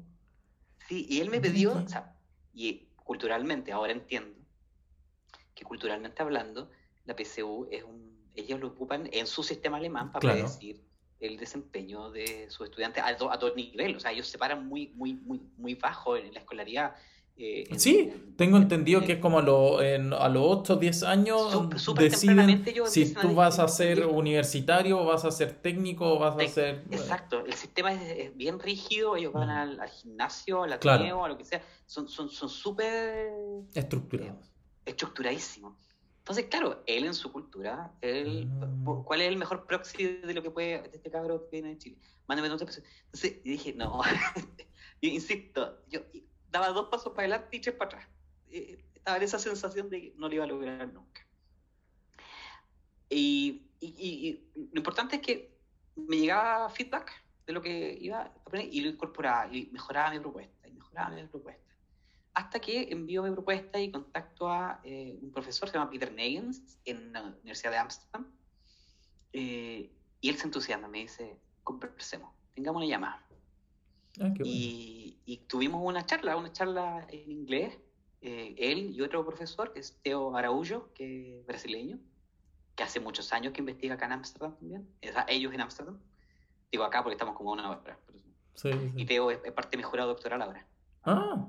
Sí, y él me ¿De pidió, o sea, y culturalmente, ahora entiendo, que culturalmente hablando, la PSU es un, ellos lo ocupan en su sistema alemán para Claro. predecir el desempeño de sus estudiantes a, to- a todo nivel, o sea, ellos se paran muy, muy, muy, muy bajo en la escolaridad. eh, en- Sí, en- tengo en- entendido en- que es como a, lo- a los 8 o 10 años Súper- súper deciden si empiezan a tú vas a ser universitario, vas a ser técnico, vas a ser... Exacto, el sistema es, es bien rígido, ellos van Mm. al, al gimnasio, al Claro. ateneo, a lo que sea, son son son súper estructurado. Estructuradísimo. Entonces, claro, él en su cultura, él, Mm. ¿cuál es el mejor proxy de lo que puede de este cabro que viene de Chile? Mándame dos pesos. Entonces, y dije, no, yo insisto, yo daba dos pasos para adelante y tres para atrás. Eh, Estaba en esa sensación de que no lo iba a lograr nunca. Y, y- y- y lo importante es que me llegaba feedback de lo que iba a aprender y lo incorporaba y mejoraba mi propuesta, y mejoraba mi propuesta. Hasta que envío mi propuesta y contacto a eh, un profesor, se llama Peter Nagans, en la Universidad de Ámsterdam. Eh, y él se entusiasma, me dice, conversemos, tengamos una llamada. Ah, bueno. Y, y tuvimos una charla, una charla en inglés, eh, él y otro profesor, que es Teo Araújo, que es brasileño, que hace muchos años que investiga acá en Ámsterdam también, o sea, ellos en Ámsterdam. Digo acá porque estamos como a una hora. Sí, sí. Y Teo es, es parte de mi jurado doctoral ahora. Ah,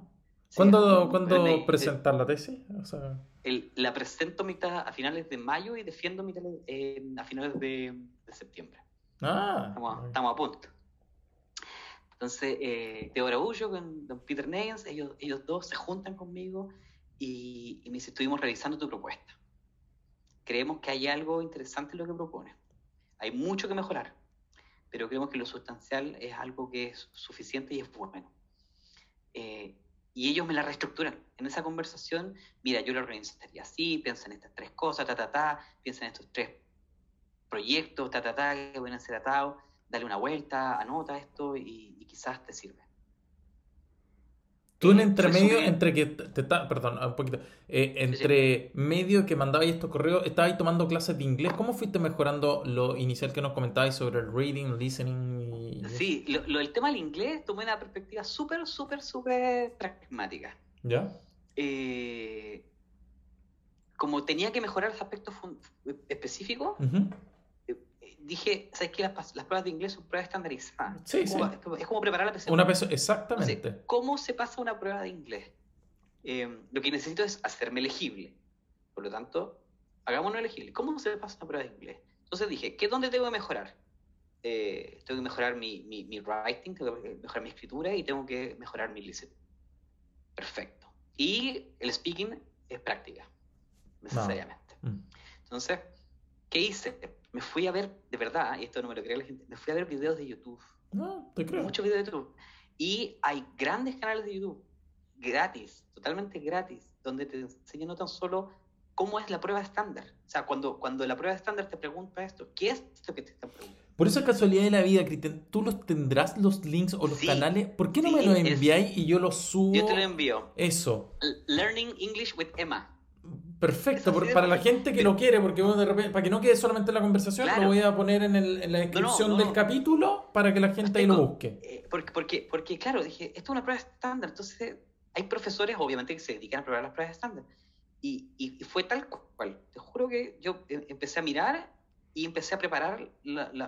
¿cuándo, ¿cuándo presentar la tesis? O sea, el- la presento mitad a finales de mayo y defiendo mitad eh, a finales de, de septiembre. ah, Estamos, a- estamos a punto. Entonces, eh, Teo Araújo con don Peter Nagans, ellos, ellos dos se juntan conmigo y, y me dicen, estuvimos revisando tu propuesta. Creemos que hay algo interesante en lo que propones. Hay mucho que mejorar, pero creemos que lo sustancial es algo que es suficiente y es bueno. Eh, y ellos me la reestructuran. En esa conversación, mira, yo lo organizaría así, piensa en estas tres cosas, ta, ta, ta, piensa en estos tres proyectos, ta, ta, ta, que pueden ser atados, dale una vuelta, anota esto y quizás te sirve. Tú en entre medio, entre que te, está- perdón, un poquito, eh, entre medio que mandabais estos correos, estabais tomando clases de inglés. ¿Cómo fuiste mejorando lo inicial que nos comentabais sobre el reading, listening y Sí, lo, lo del tema del inglés tomé una perspectiva súper, súper, súper pragmática. ¿Ya? Eh, como tenía que mejorar los aspectos específicos, dije, ¿sabes qué? Las, pruebas de inglés son pruebas estandarizadas. Sí, es, como, sí. es como- es como preparar la PSU. Una Entonces, exactamente. ¿cómo se pasa una prueba de inglés? Eh, lo que necesito es hacerme elegible. Por lo tanto, hagámonos elegible. ¿Cómo se pasa una prueba de inglés? Entonces dije, ¿qué dónde tengo que mejorar? Eh, tengo que mejorar mi, mi, mi writing, tengo que mejorar mi escritura y tengo que mejorar mi listening. Perfecto. Y el speaking es práctica, necesariamente. Mm. Entonces, ¿qué hice? Me fui a ver, de verdad, y esto no me lo cree la gente, me fui a ver videos de YouTube. No, te creo. Muchos videos de YouTube. Y hay grandes canales de YouTube, gratis, totalmente gratis, donde te enseñan no tan solo cómo es la prueba estándar. O sea, cuando, cuando la prueba estándar te pregunta esto, ¿qué es esto que te están preguntando? Por esa casualidad de la vida, Cristian, ¿tú los tendrás los links o los canales? ¿Por qué no me los enviáis y yo los subo? Yo te lo envío. Eso. Learning English with Emma. Perfecto, para la gente que lo quiere, porque de repente, para que no quede solamente la conversación, lo voy a poner en, el, en la descripción del capítulo para que la gente ahí lo busque. Eh, porque, porque, porque, claro, dije, esto es una prueba estándar, entonces hay profesores, obviamente, que se dedican a probar las pruebas estándar. Y, y, fue tal cual. Te juro que yo em, empecé a mirar y empecé a preparar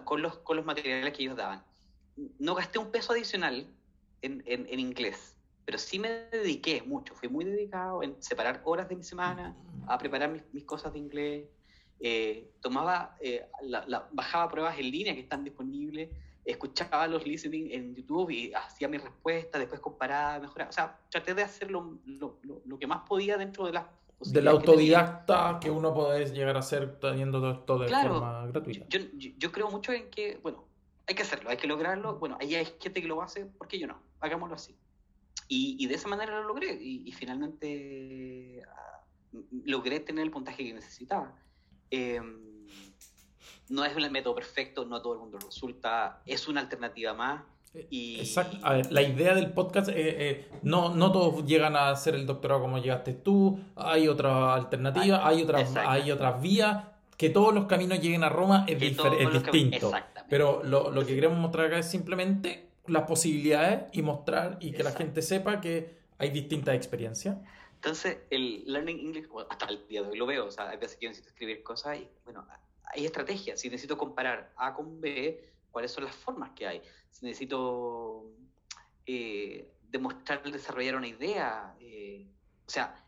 con, los, con los materiales que ellos daban. No gasté un peso adicional en, en, en inglés pero sí me dediqué mucho, fui muy dedicado en separar horas de mi semana, a preparar mis, mis cosas de inglés, eh, tomaba, eh, la, bajaba pruebas en línea que están disponibles, escuchaba los listening en YouTube y hacía mi respuesta, después comparaba, mejoraba, o sea, traté de hacer lo, lo, lo que más podía dentro de las del autodidacta que, uno puede llegar a hacer teniendo todo esto de forma gratuita. Yo, yo, yo, creo mucho en que, bueno, hay que hacerlo, hay que lograrlo. Bueno, ahí hay gente que lo hace, ¿por qué yo no? Hagámoslo así. Y, de esa manera lo logré y, finalmente ah, logré tener el puntaje que necesitaba. Em, no es el método perfecto, no todo el mundo resulta, es una alternativa más. Eh, y... Exacto. A ver, la idea del podcast, eh, eh, no, no todos llegan a hacer el doctorado como llegaste tú, hay otra alternativa, hay, otras, hay otras vías, que todos los caminos lleguen a Roma es, es distinto. Pero lo, lo que queremos mostrar acá es simplemente las posibilidades y mostrar y que la gente sepa que hay distintas experiencias. Entonces, el Learning English, hasta el día de hoy lo veo, o sea, hay veces que yo necesito escribir cosas y, bueno, hay estrategias. Si necesito comparar A con B, cuáles son las formas que hay. Si necesito eh, demostrar, desarrollar una idea, eh, o sea,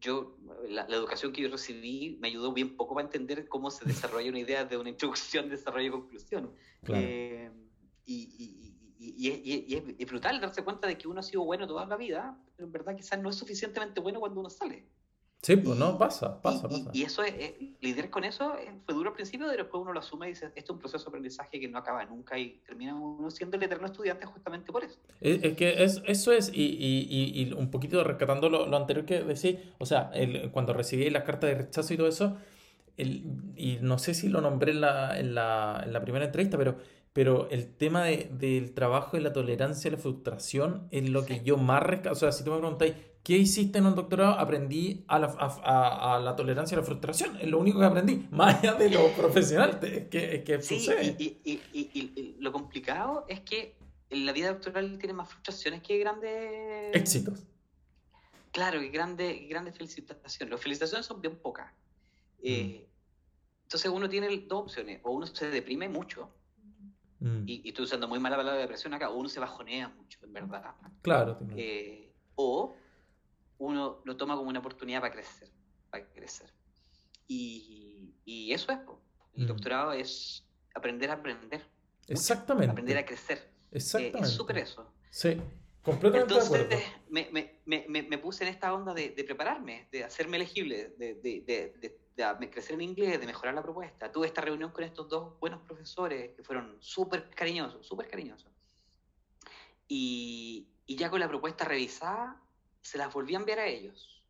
yo, la, educación que yo recibí me ayudó bien poco para entender cómo se desarrolla una idea de una introducción, desarrollo y conclusión. Eh, y, y, es, brutal darse cuenta de que uno ha sido bueno toda la vida, pero en verdad quizás no es suficientemente bueno cuando uno sale. Sí, pues no, pasa, pasa, pasa. Y, eso es, lidiar con eso fue duro al principio, pero después uno lo asume y dice, esto es un proceso de aprendizaje que no acaba nunca y termina uno siendo el eterno estudiante justamente por eso. Es, que es, eso es, y, y, y, un poquito rescatando lo, lo anterior que decís, o sea, el, cuando recibí las cartas de rechazo y todo eso, el, y no sé si lo nombré en la, en la, en la primera entrevista, pero pero el tema de, del trabajo y la tolerancia a la frustración es lo que yo más rescato. O sea, si tú me preguntáis, ¿qué hiciste en un doctorado? Aprendí a la, a, a, la tolerancia a la frustración. Es lo único que aprendí, más allá de lo profesional. Es que, es que sucede. Y, y, y, lo complicado es que la vida doctoral tiene más frustraciones que grandes... Éxitos. Claro, que grandes, grandes felicitaciones. Las felicitaciones son bien pocas. Eh, mm. Entonces uno tiene dos opciones. O uno se deprime mucho Mm. Y, estoy usando muy mala palabra de depresión acá, uno se bajonea mucho, en verdad. Claro. Eh, o uno lo toma como una oportunidad para crecer, para crecer. Y, y eso es, el mm. doctorado es aprender a aprender. Exactamente. Aprender a crecer. Exactamente. Eh, es súper eso. Sí, completamente Entonces, me, me, me, me, puse en esta onda de, de prepararme, de hacerme elegible, de, de de crecer en inglés, de mejorar la propuesta. Tuve esta reunión con estos dos buenos profesores que fueron súper cariñosos, súper cariñosos. Y, y, ya con la propuesta revisada, se las volví a enviar a ellos.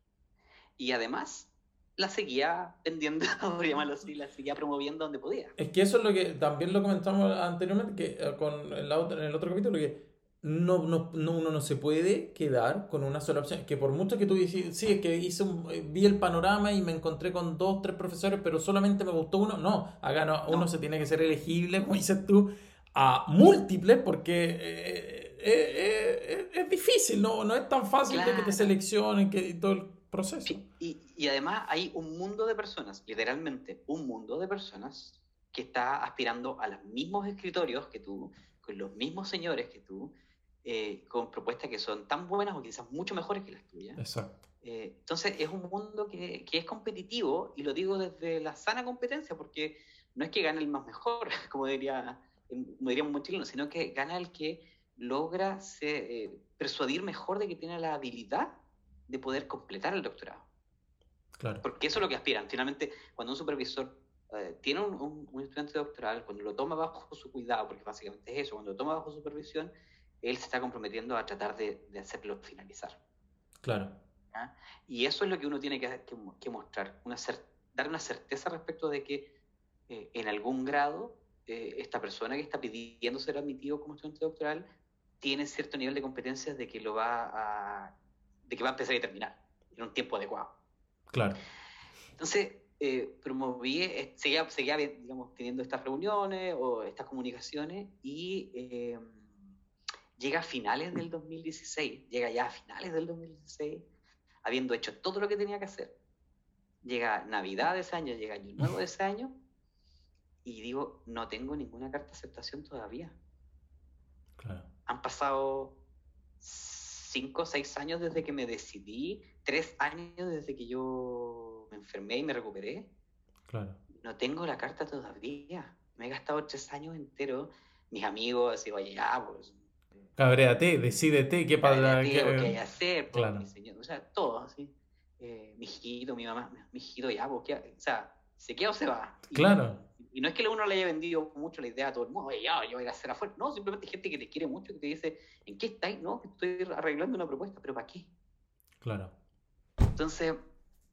Y además, la seguía vendiendo, por llamarlo así, la seguía promoviendo donde podía. Es que eso es lo que también lo comentamos anteriormente, que eh, con el, en el otro capítulo, que no, no, no, uno no se puede quedar con una sola opción. Que por mucho que tú dices, sí, es que hice eh, vi el panorama y me encontré con dos, tres profesores, pero solamente me gustó uno. No, acá no, uno se tiene que ser elegible, como dices tú, a múltiples, porque eh, eh, es difícil, no, no es tan fácil de que te seleccionen que, todo el proceso. y, y además hay un mundo de personas, literalmente un mundo de personas que está aspirando a los mismos escritorios que tú, con los mismos señores que tú, eh, con propuestas que son tan buenas o quizás mucho mejores que las tuyas. Exacto. Eh, entonces es un mundo que, que, es competitivo y lo digo desde la sana competencia porque no es que gane el más mejor, como diría, como diríamos muy chileno, sino que gana el que logra se, eh, persuadir mejor de que tiene la habilidad de poder completar el doctorado. Claro. Porque eso es lo que aspiran. Finalmente, cuando un supervisor tiene un, un, estudiante doctoral, cuando lo toma bajo su cuidado, porque básicamente es eso, cuando lo toma bajo supervisión, él se está comprometiendo a tratar de, de hacerlo finalizar. Claro. Y eso es lo que uno tiene que, que, que mostrar, una dar una certeza respecto de que eh, en algún grado eh, esta persona que está pidiendo ser admitido como estudiante doctoral tiene cierto nivel de competencias de que lo va a, de que va a empezar y terminar en un tiempo adecuado. Claro. Entonces, eh, promoví, eh, seguía, seguía, digamos, teniendo estas reuniones o estas comunicaciones y eh, llega a finales del 2016, llega ya a finales del 2016, habiendo hecho todo lo que tenía que hacer. Llega Navidad de ese año, llega Año Nuevo de ese año, y digo, no tengo ninguna carta de aceptación todavía. Claro. Han pasado cinco o seis años desde que me decidí, tres años desde que yo me enfermé y me recuperé. Claro. No tengo la carta todavía. Me he gastado tres años enteros. Mis amigos, así, oye, ya, pues. Cabréate, decídete qué para. ¿Qué, ¿Qué hay que hacer? Claro. mi señor, o sea, todo, así. Eh, mi hijito, mi mamá, mi hijito, ya, ¿qué? o sea, ¿se queda o se va? Y- Claro. Y no es que uno le haya vendido mucho la idea a todo el mundo, oye, yo, yo voy a hacer afuera. No, simplemente gente que te quiere mucho, que te dice, ¿en qué estáis? No, que estoy arreglando una propuesta, pero ¿para qué? Claro. Entonces,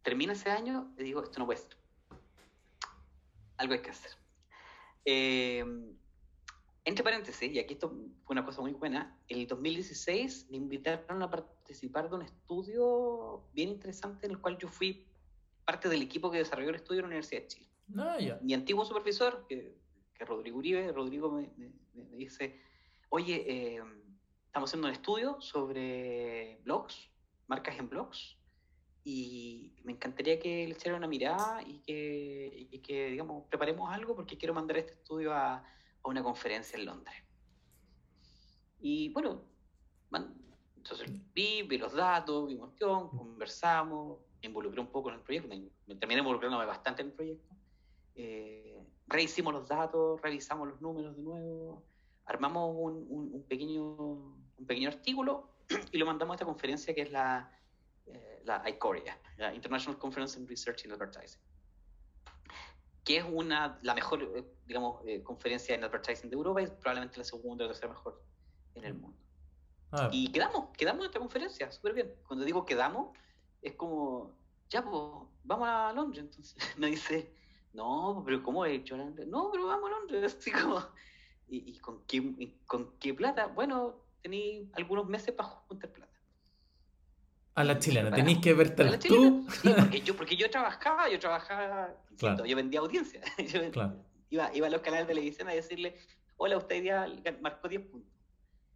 termina ese año y digo, esto no puede ser. Algo hay que hacer. Eh, entre paréntesis, y aquí esto fue una cosa muy buena, el 2016 me invitaron a participar de un estudio bien interesante en el cual yo fui parte del equipo que desarrolló el estudio en la Universidad de Chile Ah, ya. mi antiguo supervisor, que, que Rodrigo Uribe, Rodrigo me, me- me dice, oye, eh, estamos haciendo un estudio sobre blogs, marcas en blogs, y me encantaría que le echaran una mirada y que, y que, digamos, preparemos algo porque quiero mandar este estudio a, a una conferencia en Londres. Y bueno, man- entonces vi, vi los datos, vi cuestión, conversamos, me involucré un poco en el proyecto, me, me terminé involucrándome bastante en el proyecto. Eh, rehicimos los datos, revisamos los números de nuevo, armamos un, un- un pequeño, un pequeño artículo y lo mandamos a esta conferencia que es la, eh, la ICORIA, la International Conference on Research in Advertising, que es una, la mejor, eh, digamos, eh, conferencia en advertising de Europa y probablemente la segunda o tercera mejor en el mundo. Ah, Y quedamos, quedamos en esta conferencia, súper bien. Cuando digo quedamos, es como, ya, pues, vamos a Londres. Entonces me dice, no, pero ¿cómo he hecho? No, pero vamos a Londres. Así como, ¿y, y con, qué, y con qué plata? Bueno, tení algunos meses para juntar plata. A la chilena, tenéis que ¿A verte la tú. Sí, porque yo, porque yo trabajaba, yo trabajaba, Claro. yo vendía audiencia. Yo Claro. iba, iba a los canales de televisión a decirle, hola, usted día marcó 10 puntos.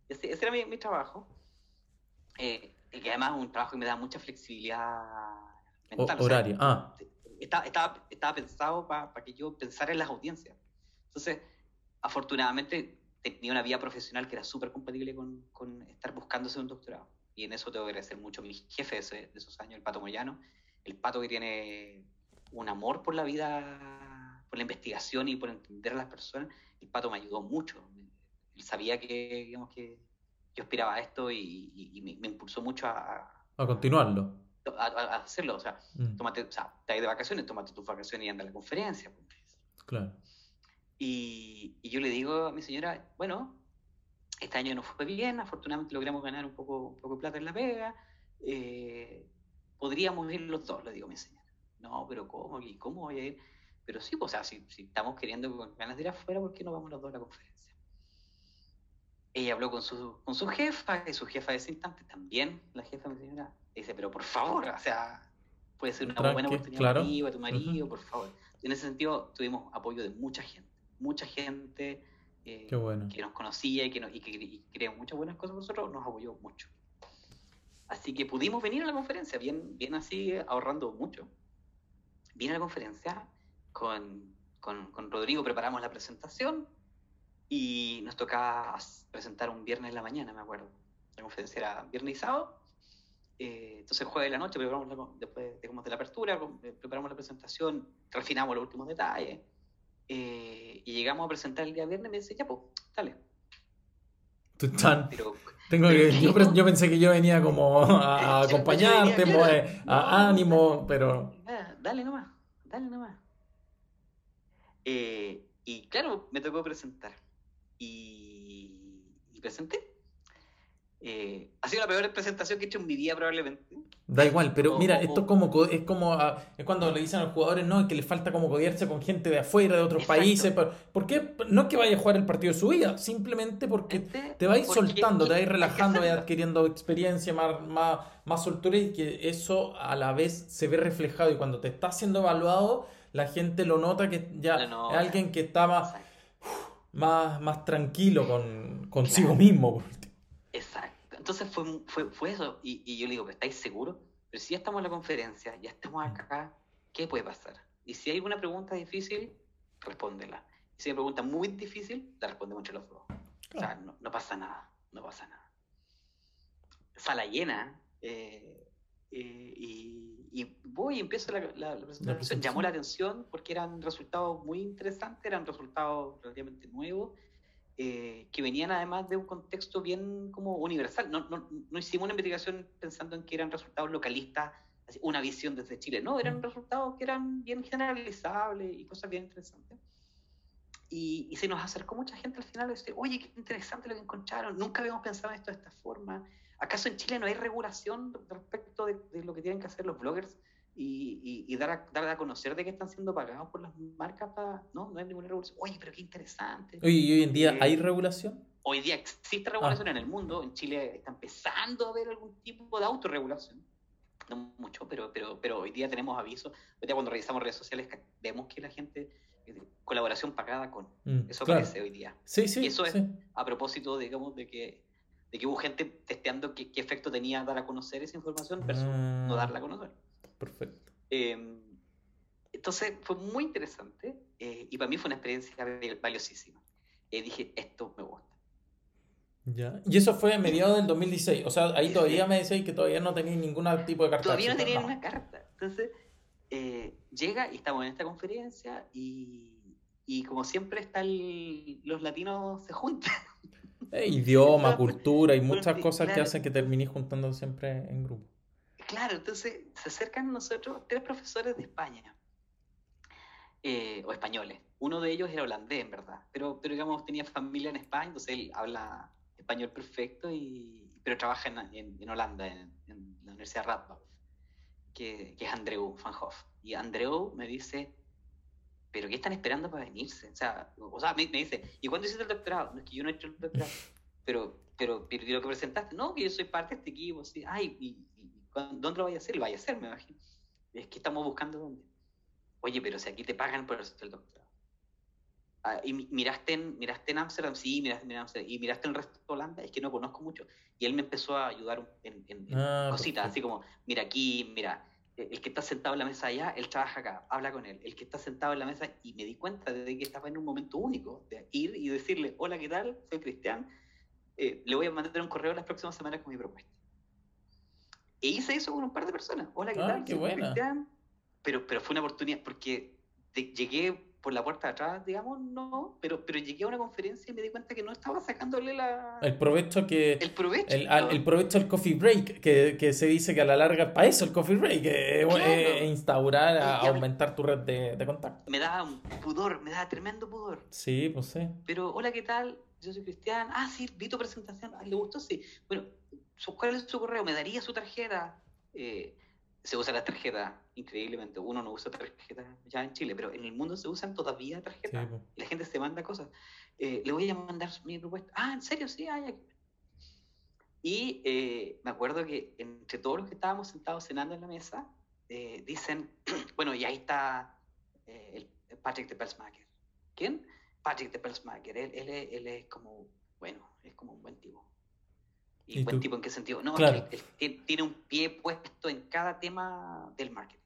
Ese, ese era mi, mi trabajo. Eh, y que además es un trabajo que me da mucha flexibilidad O- mental. o sea, horario. Ah, estaba, estaba, estaba pensado para que yo pensara en las audiencias. Entonces, afortunadamente, tenía una vida profesional que era súper compatible con, con estar buscándose un doctorado. Y en eso tengo que agradecer mucho a mi jefe de, esos años, el Pato Moyano. El Pato que tiene un amor por la vida, por la investigación y por entender a las personas. El Pato me ayudó mucho. Él sabía que, digamos, que yo aspiraba a esto y, y- y me, me impulsó mucho a, a continuarlo. a- a- hacerlo. O sea, Mm, tómate, o sea, te de vacaciones, tómate tus vacaciones y anda a la conferencia. pues. claro. Y, y yo le digo a mi señora, bueno, este año nos fue bien, afortunadamente logramos ganar un poco, un poco de plata en la pega, eh, podríamos ir los dos, le digo a mi señora. No, pero ¿cómo? ¿Y cómo voy a ir? Pero sí, pues, o sea, si, si estamos queriendo con ganas de ir afuera, ¿por qué no vamos los dos a la conferencia? Ella habló con su, con su jefa, y su jefa de ese instante también, la jefa de mi señora, dice, pero por favor, o sea, puede ser una buena Tranqui, oportunidad claro. para ti o a tu marido, Ujú. por favor. En ese sentido, tuvimos apoyo de mucha gente, mucha gente eh, Qué bueno. que nos conocía y que, nos- y que y creía muchas buenas cosas por nosotros, nos apoyó mucho. Así que pudimos venir a la conferencia, bien, bien así, ahorrando mucho. Vine a la conferencia con, con, con Rodrigo, preparamos la presentación y nos tocaba presentar un viernes en la mañana, me acuerdo. La conferencia era viernes y sábado. Eh, entonces, jueves de la noche, preparamos la, después de, de la apertura, eh, preparamos la presentación, refinamos los últimos detalles. Eh, y llegamos a presentar el día viernes y me dice, ya, pues, dale. Tú, chan. Pero Tengo que- yo, yo pensé que yo venía como a, acompañarte, venía, mo- claro. a No, ánimo, pero dale nomás, dale nomás. Eh, y claro, me tocó presentar. Y, y presenté. Eh, ha sido la peor presentación que he hecho en mi vida probablemente. Da igual, pero O- mira, o- esto es como, co- es como ah, es cuando le dicen a los jugadores, no, que les falta como codearse con gente de afuera, de otros Exacto. países. ¿Por, ¿por qué? No es que vaya a jugar el partido de su vida, simplemente porque Este, te vais soltando, te vais relajando, hacerlo. adquiriendo experiencia, más, más, más soltura y que eso a la vez se ve reflejado y cuando te está siendo evaluado, la gente lo nota que ya es alguien que está más, más, más tranquilo con, consigo Claro. mismo. Entonces fue, fue, fue eso. Y, y yo le digo, ¿estáis seguros? Pero si ya estamos en la conferencia, ya estamos acá, ¿qué puede pasar? Y si hay alguna pregunta difícil, respóndela. Y si hay una pregunta muy difícil, la respondemos entre los dos. O sea, no, no pasa nada, no pasa nada. Sala llena, eh, eh, y, y voy y empiezo la, la- la presentación. presentación. Llamó la atención porque eran resultados muy interesantes, eran resultados relativamente nuevos, eh, que venían además de un contexto bien como universal. No, no, no hicimos una investigación pensando en que eran resultados localistas, una visión desde Chile. No, eran Mm. resultados que eran bien generalizables y cosas bien interesantes. Y, y se nos acercó mucha gente al final y dice, oye, qué interesante lo que encontraron, nunca habíamos pensado en esto de esta forma. ¿Acaso en Chile no hay regulación respecto de, de lo que tienen que hacer los bloggers y, y- y dar, a, dar a conocer de que están siendo pagados por las marcas? Para... No, no hay ninguna regulación. Oye, pero qué interesante. Oye, ¿y hoy en día Eh, hay regulación? Hoy día existe regulación en el mundo, en Chile está empezando a haber algún tipo de autorregulación. No mucho, pero, pero, pero hoy día tenemos avisos. Hoy día cuando revisamos redes sociales vemos que la gente, eh, colaboración pagada con. Mm, Eso claro. aparece hoy día. Sí, sí, y eso es- sí. A propósito, digamos, de que, de que hubo gente testeando qué, qué efecto tenía dar a conocer esa información versus Ah. no darla a conocer. Perfecto. Eh, entonces fue muy interesante eh, y para mí fue una experiencia val- valiosísima. Eh, dije, esto me gusta. Ya. Y eso fue a mediados del 2016. O sea, ahí todavía me decís que todavía no tenéis ningún tipo de carta. Todavía no de tenían acceso, una carta. Entonces, eh, llega y estamos en esta conferencia y, y como siempre está el- los latinos se juntan. Eh, idioma, cultura y muchas cosas que hacen que terminéis juntando siempre en grupo. Claro, entonces se acercan a nosotros tres profesores de España, eh, o españoles. Uno de ellos era holandés, en verdad, pero, pero digamos tenía familia en España, entonces él habla español perfecto, y, pero trabaja en, en- en Holanda, en, en la Universidad Radboud, que, que es Andreu Van Hoff. Y Andreu me dice, ¿pero qué están esperando para venirse? O sea, o sea me, me dice, ¿y cuándo hiciste el doctorado? No es que yo no he hecho el doctorado. Pero, pero, pero ¿y lo que presentaste, no, que yo soy parte de este equipo, sí. Ay, ¿y, y cuándo- dónde lo vaya a hacer? Lo vaya a hacer, me imagino. Es que estamos buscando dónde. Oye, pero si aquí te pagan por hacer el doctorado. Ah, y mi- miraste en, miraste en Amsterdam, sí, miraste, en Amsterdam, y miraste en el resto de Holanda, es que no conozco mucho. Y él me empezó a ayudar en, en- en Ah, cositas, así como, mira aquí, mira, eh, el que está sentado en la mesa allá, él trabaja acá, habla con él. El que está sentado en la mesa, y me di cuenta de que estaba en un momento único, de ir y decirle, hola, ¿qué tal? Soy Cristian, eh, le voy a mandar un correo las próximas semanas con mi propuesta. E hice eso con un par de personas. Hola, ¿qué Ah, tal? qué buena. Cristian. Pero, pero fue una oportunidad, porque de- llegué por la puerta de atrás, digamos, no, pero, pero llegué a una conferencia y me di cuenta que no estaba sacándole la, El provecho que. el provecho. El, al- el provecho del coffee break, que, que se dice que a la larga es para eso el coffee break, es Claro. es instaurar, a- me- aumentar tu red de, de contacto. Me daba un pudor, me daba tremendo pudor. Sí, pues sí. Pero, hola, ¿qué tal? Yo soy Cristian. Ah, sí, vi tu presentación. Ay, ¿le gustó? Sí. Bueno, ¿cuál es su correo? ¿Me daría su tarjeta? Eh, se usa la tarjeta, increíblemente. Uno no usa tarjeta ya en Chile, pero en el mundo se usan todavía Sí, tarjetas. pues. Y la gente se manda cosas. Eh, le voy a mandar mi propuesta. Ah, ¿en serio? Sí, ah, ya. Y eh, me acuerdo que entre todos los que estábamos sentados cenando en la mesa, eh, dicen, bueno, y ahí está eh, el- Patrick de Pelsmacher. ¿Quién? Patrick de Pelsmacher. Él, él, él es como, bueno, es como un buen tipo. ¿Y, ¿Y buen tú? tipo en qué sentido? No, es Claro. que él, él tiene- un pie puesto en cada tema del marketing.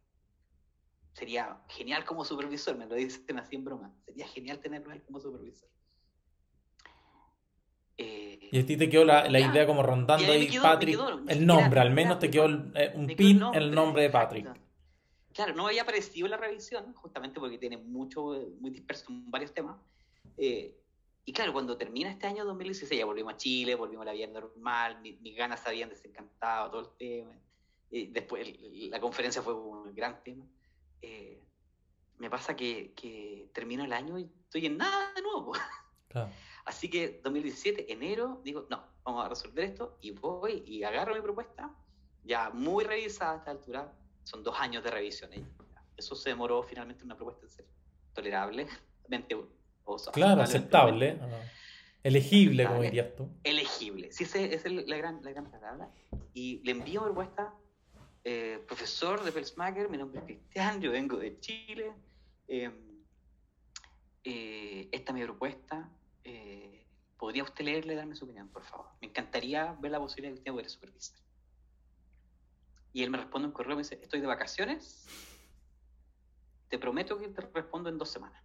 Sería genial como supervisor, me lo dicen así en broma. Sería genial tenerlo él como supervisor. Eh, Y a ti te quedó la, la Ya. idea como rondando ahí quedó- Patrick, quedó, el nombre, al menos te quedó el- eh, un pin, el nombre de exacto. Patrick. Claro, no había aparecido en la revisión, justamente porque tiene mucho, muy disperso en varios temas. Eh, y claro, cuando termina este año 2016, ya volvimos a Chile, volvimos a la vida normal, mi- mis ganas se habían desencantado, todo el tema. Y después la conferencia fue un gran tema. eh, me pasa que, que, termino el año y estoy en nada de nuevo. Claro. Así que 2017, enero, digo, no, vamos a resolver esto y voy y agarro mi propuesta, ya muy revisada a esta altura, son dos años de revisión. Eso se demoró finalmente una propuesta en serio, tolerable, claro, aceptable, elegible, como dirías tú. Elegible, sí, esa es la gran, la gran palabra. Y le envío mi propuesta eh, profesor de Pelsmacher, mi nombre es Cristian, yo vengo de Chile. Em, eh, esta es mi propuesta. Eh, ¿Podría usted leerle y darme su opinión, por favor? Me encantaría ver la posibilidad de que usted pudiera supervisar. Y él me responde un correo, me dice, estoy de vacaciones, te prometo que te respondo en dos semanas.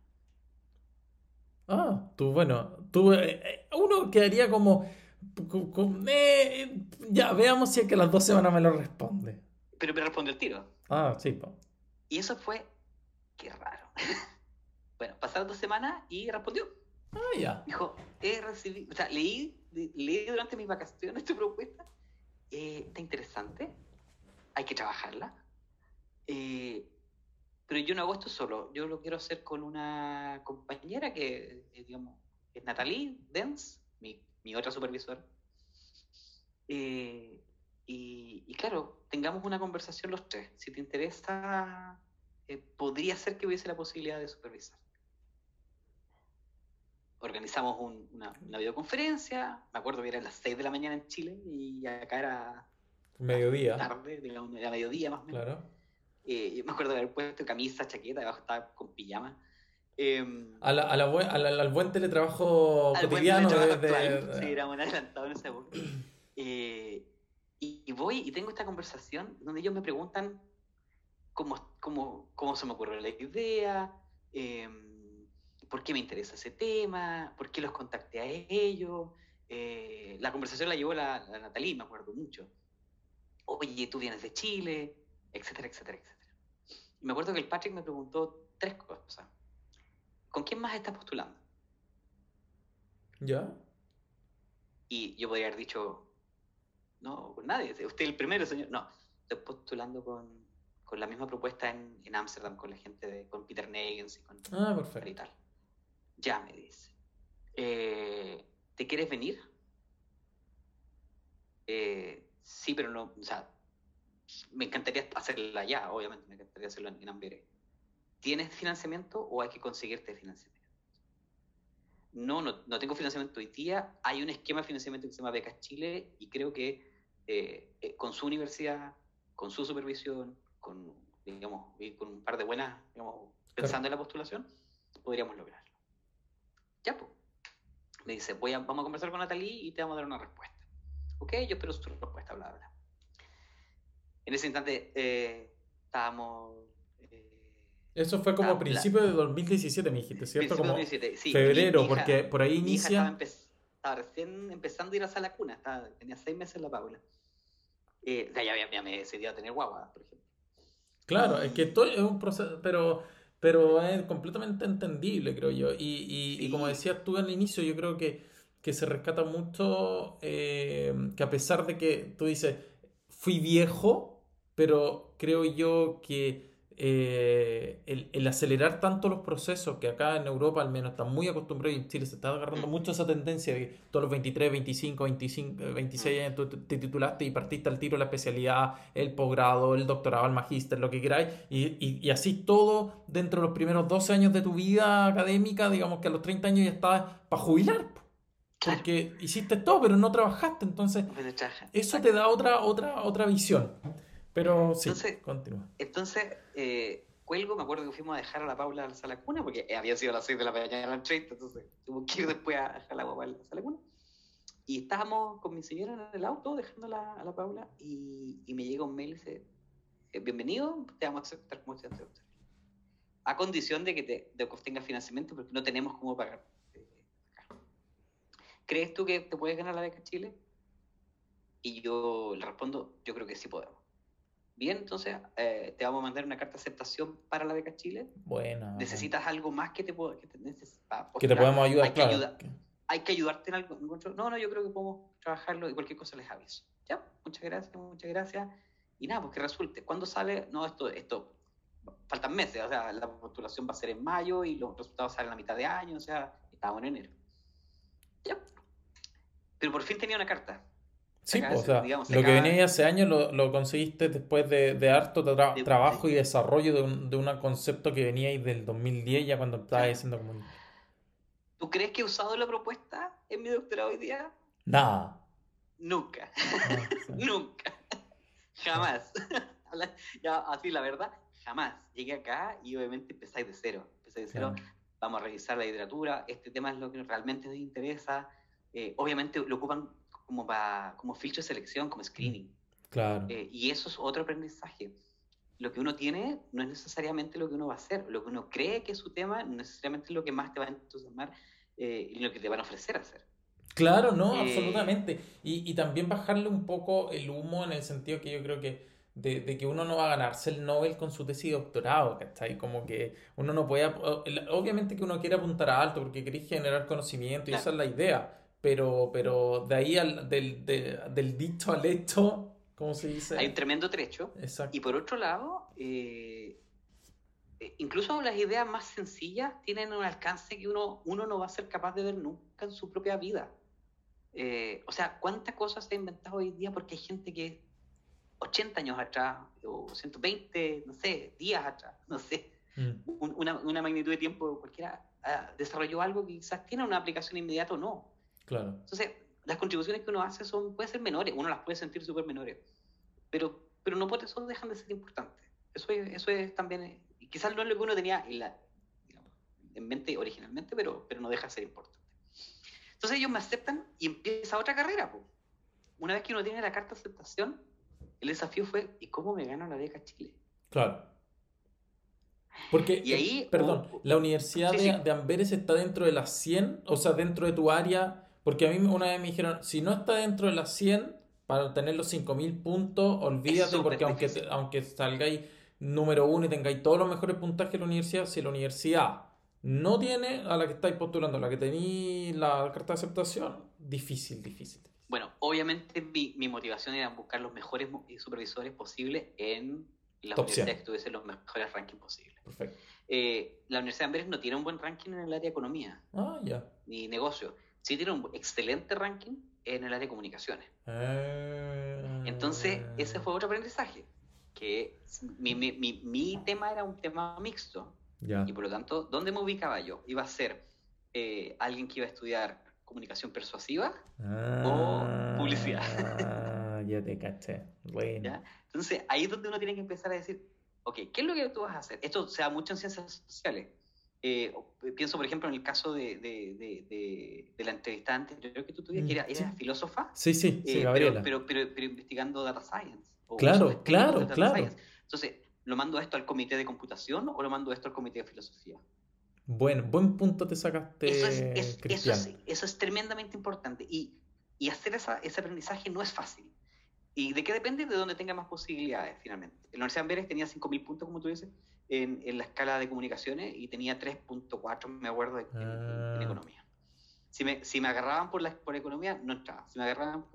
Ah, tú, bueno, tú, uno quedaría como, ya, veamos si es que las dos semanas me lo responde pero me respondió el tiro. Ah, sí. Y eso fue, qué raro. bueno, pasaron dos semanas y respondió. Ah, ya. Dijo, he recibido, o sea, leí, leí durante mis vacaciones tu propuesta. Eh, está interesante. Hay que trabajarla. Eh, pero yo no hago esto solo. Yo lo quiero hacer con una compañera que, eh, digamos, es Natalie Dens, mi, mi otra supervisora. Eh, y, claro, tengamos una conversación los tres. Si te interesa, eh, podría ser que hubiese la posibilidad de supervisar. Organizamos una, videoconferencia, me acuerdo que era las 6 de la mañana en Chile y acá era mediodía. Tarde, digamos, era mediodía más o menos. Claro. Eh, me acuerdo de haber puesto camisa, chaqueta, debajo estaba con pijama. Eh, a la, a la al buen teletrabajo cotidiano. de, Sí, era un adelantado en ese época. Eh, y, voy y tengo esta conversación donde ellos me preguntan cómo, cómo, cómo se me ocurrió la idea, em, por qué me interesa ese tema, por qué los contacté a ellos. Eh, la conversación la llevó la, la Natalie, me acuerdo mucho. Oye, tú vienes de Chile, etcétera, etcétera, etcétera. Y me acuerdo que el Patrick me preguntó tres cosas. ¿Con quién más estás postulando? ¿Ya? Y yo podría haber dicho, no, con nadie. Usted es el primero, señor. No, estoy postulando con, con la misma propuesta en Ámsterdam, con la gente de, con Peter Negens y con ah, perfecto. y tal. Ya me dice. Eh, ¿Te quieres venir? Eh, sí, pero no, o sea, me encantaría hacerla ya, obviamente, me encantaría hacerlo en, en Amberes. ¿Tienes financiamiento o hay que conseguirte financiamiento? No, no, no, tengo financiamiento hoy día. Hay un esquema de financiamiento que se llama Becas Chile y creo que eh, eh, con su universidad, con su supervisión, con, digamos, con un par de buenas, digamos, pensando en la postulación, podríamos lograrlo. Ya, pues. Me dice, voy a, vamos a conversar con Natalie y te vamos a dar una respuesta. Ok, yo espero su respuesta, bla, bla. En ese instante eh, estábamos... Eso fue como principio de 2017, me dijiste, ¿cierto? Como 2017, sí. Febrero, porque por ahí inicia estaba recién empezando a ir a la cuna, tenía seis meses la Paula. Eh, ya, ya, ya, me decidí a tener guagua, por ejemplo. Claro, es que todo es un proceso, pero, pero es completamente entendible, creo yo. Y, y, como decías tú al inicio, yo creo que, que se rescata mucho eh, que a pesar de que tú dices, fui viejo, pero creo yo que eh, el, acelerar tanto los procesos, que acá en Europa al menos están muy acostumbrados y en Chile se está agarrando mucho esa tendencia de que todos los 23, 25, 25 26 años tú te titulaste y partiste al tiro la especialidad, el posgrado, el doctorado, el magíster, lo que queráis, y, y, así todo dentro de los primeros 12 años de tu vida académica, digamos que a los 30 años ya estás para jubilar. Porque hiciste todo, pero no trabajaste, entonces eso te da otra, otra, otra visión. Pero sí, entonces, continúa. Entonces, eh, cuelgo, me acuerdo que fuimos a dejar a la Paula a la sala cuna, porque había sido a las 6 de la mañana la entrevista, entonces tuvo que ir después a dejar la guapa a la sala cuna. Y estábamos con mi señora en el auto dejando a la Paula y, y, me llega un mail y dice, eh, bienvenido, te vamos a aceptar como estudiante A condición de que te de que obtengas financiamiento porque no tenemos cómo pagar. Eh, ¿Crees tú que te puedes ganar la beca Chile? Y yo le respondo, yo creo que sí podemos. Bien, entonces eh, te vamos a mandar una carta de aceptación para la beca Chile. Bueno. ¿Necesitas algo más que te, que te, que te podemos ayudar? Hay, claro. que hay que ayudarte en algo. No, no, yo creo que podemos trabajarlo y cualquier cosa les aviso. Ya, muchas gracias, muchas gracias. Y nada, pues que resulte. ¿Cuándo sale? No, esto, esto faltan meses, o sea, la postulación va a ser en mayo y los resultados salen a mitad de año, o sea, estamos en enero. Ya. Pero por fin tenía una carta. Sí, pues, o sea, lo que venía hace años lo, lo conseguiste después de, de harto trabajo y desarrollo de un, de un concepto que venía del 2010, ya cuando estaba diciendo como... ¿Tú crees que he usado la propuesta en mi doctorado hoy día? Nada. Nunca. Nunca. Jamás. ya, así la verdad, jamás. Llegué acá y obviamente empezáis de cero. Empecé de cero. Vamos a revisar la literatura. Este tema es lo que realmente nos interesa. Eh, obviamente lo ocupan como, para, como filtro de selección, como screening. Claro. Eh, y eso es otro aprendizaje. Lo que uno tiene no es necesariamente lo que uno va a hacer. Lo que uno cree que es su tema no necesariamente es lo que más te va a entusiasmar eh, y lo que te van a ofrecer hacer. Claro, no, absolutamente. Y, y, también bajarle un poco el humo en el sentido que yo creo que de, de, que uno no va a ganarse el Nobel con su tesis de doctorado, ¿cachai? Como que uno no puede... Obviamente que uno quiere apuntar a alto porque quiere generar conocimiento y esa es la idea pero, pero de ahí al, del, del dicho al hecho, ¿cómo se dice? Hay un tremendo trecho. Exacto. Y por otro lado, eh, eh, incluso las ideas más sencillas tienen un alcance que uno, uno no va a ser capaz de ver nunca en su propia vida. Eh, o sea, ¿cuántas cosas se ha inventado hoy día? Porque hay gente que 80 años atrás, o 120, no sé, días atrás, no sé, mm. una, una, magnitud de tiempo cualquiera, ah, desarrolló algo que quizás tiene una aplicación inmediata o no. Claro. Entonces, las contribuciones que uno hace son, pueden ser menores, uno las puede sentir súper menores, pero, pero no por eso dejan de ser importantes. Eso es, eso es también, quizás no es lo que uno tenía en, la, en mente originalmente, pero, pero no deja de ser importante. Entonces ellos me aceptan y empieza otra carrera. Una vez que uno tiene la carta de aceptación, el desafío fue, ¿y cómo me gano la beca Chile? Claro. Porque, y ahí, perdón, la Universidad de, de, Amberes está dentro de las 100, o sea, dentro de tu área porque a mí una vez me dijeron, si no está dentro de las 100, para tener los 5.000 puntos, olvídate, porque aunque, aunque salgáis número uno y tengáis todos los mejores puntajes de la universidad, si la universidad no tiene a la que estáis postulando, a la que tenéis la carta de aceptación, difícil, difícil. Bueno, obviamente mi, mi motivación era buscar los mejores supervisores posibles en las universidades que tuviesen los mejores rankings posibles. Perfecto. Eh, la Universidad de Amberes no tiene un buen ranking en el área de economía. Ah, ya. Ni negocio sí tiene un excelente ranking en el área de comunicaciones. Ah. Entonces, ese fue otro aprendizaje, que mi, mi, mi, tema era un tema mixto. Y por lo tanto, ¿dónde me ubicaba yo? Iba a ser eh, alguien que iba a estudiar comunicación persuasiva o publicidad. Ah, ya te caché. Bueno. Entonces, ahí es donde uno tiene que empezar a decir, ok, ¿qué es lo que tú vas a hacer? Esto se da mucho en ciencias sociales. Eh, pienso, por ejemplo, en el caso de, de, de, de la entrevistante, yo creo que tú tuviste que era, mm, filósofa. Sí, sí, sí, eh, Gabriela. Pero, pero, pero, investigando data science. claro, claro, claro. Entonces, ¿lo mando esto al comité de computación o lo mando esto al comité de filosofía? Bueno, buen punto te sacaste, eso es, eso es, eso es tremendamente importante. Y, y hacer esa, ese aprendizaje no es fácil. ¿Y de qué depende? De dónde tenga más posibilidades, finalmente. En la Universidad de Amberes tenía 5.000 puntos, como tú dices, en, en, la escala de comunicaciones y tenía 3.4, me acuerdo, en, en, ah. economía. Si me, si me agarraban por, la, por economía, no entraba. Si me agarraban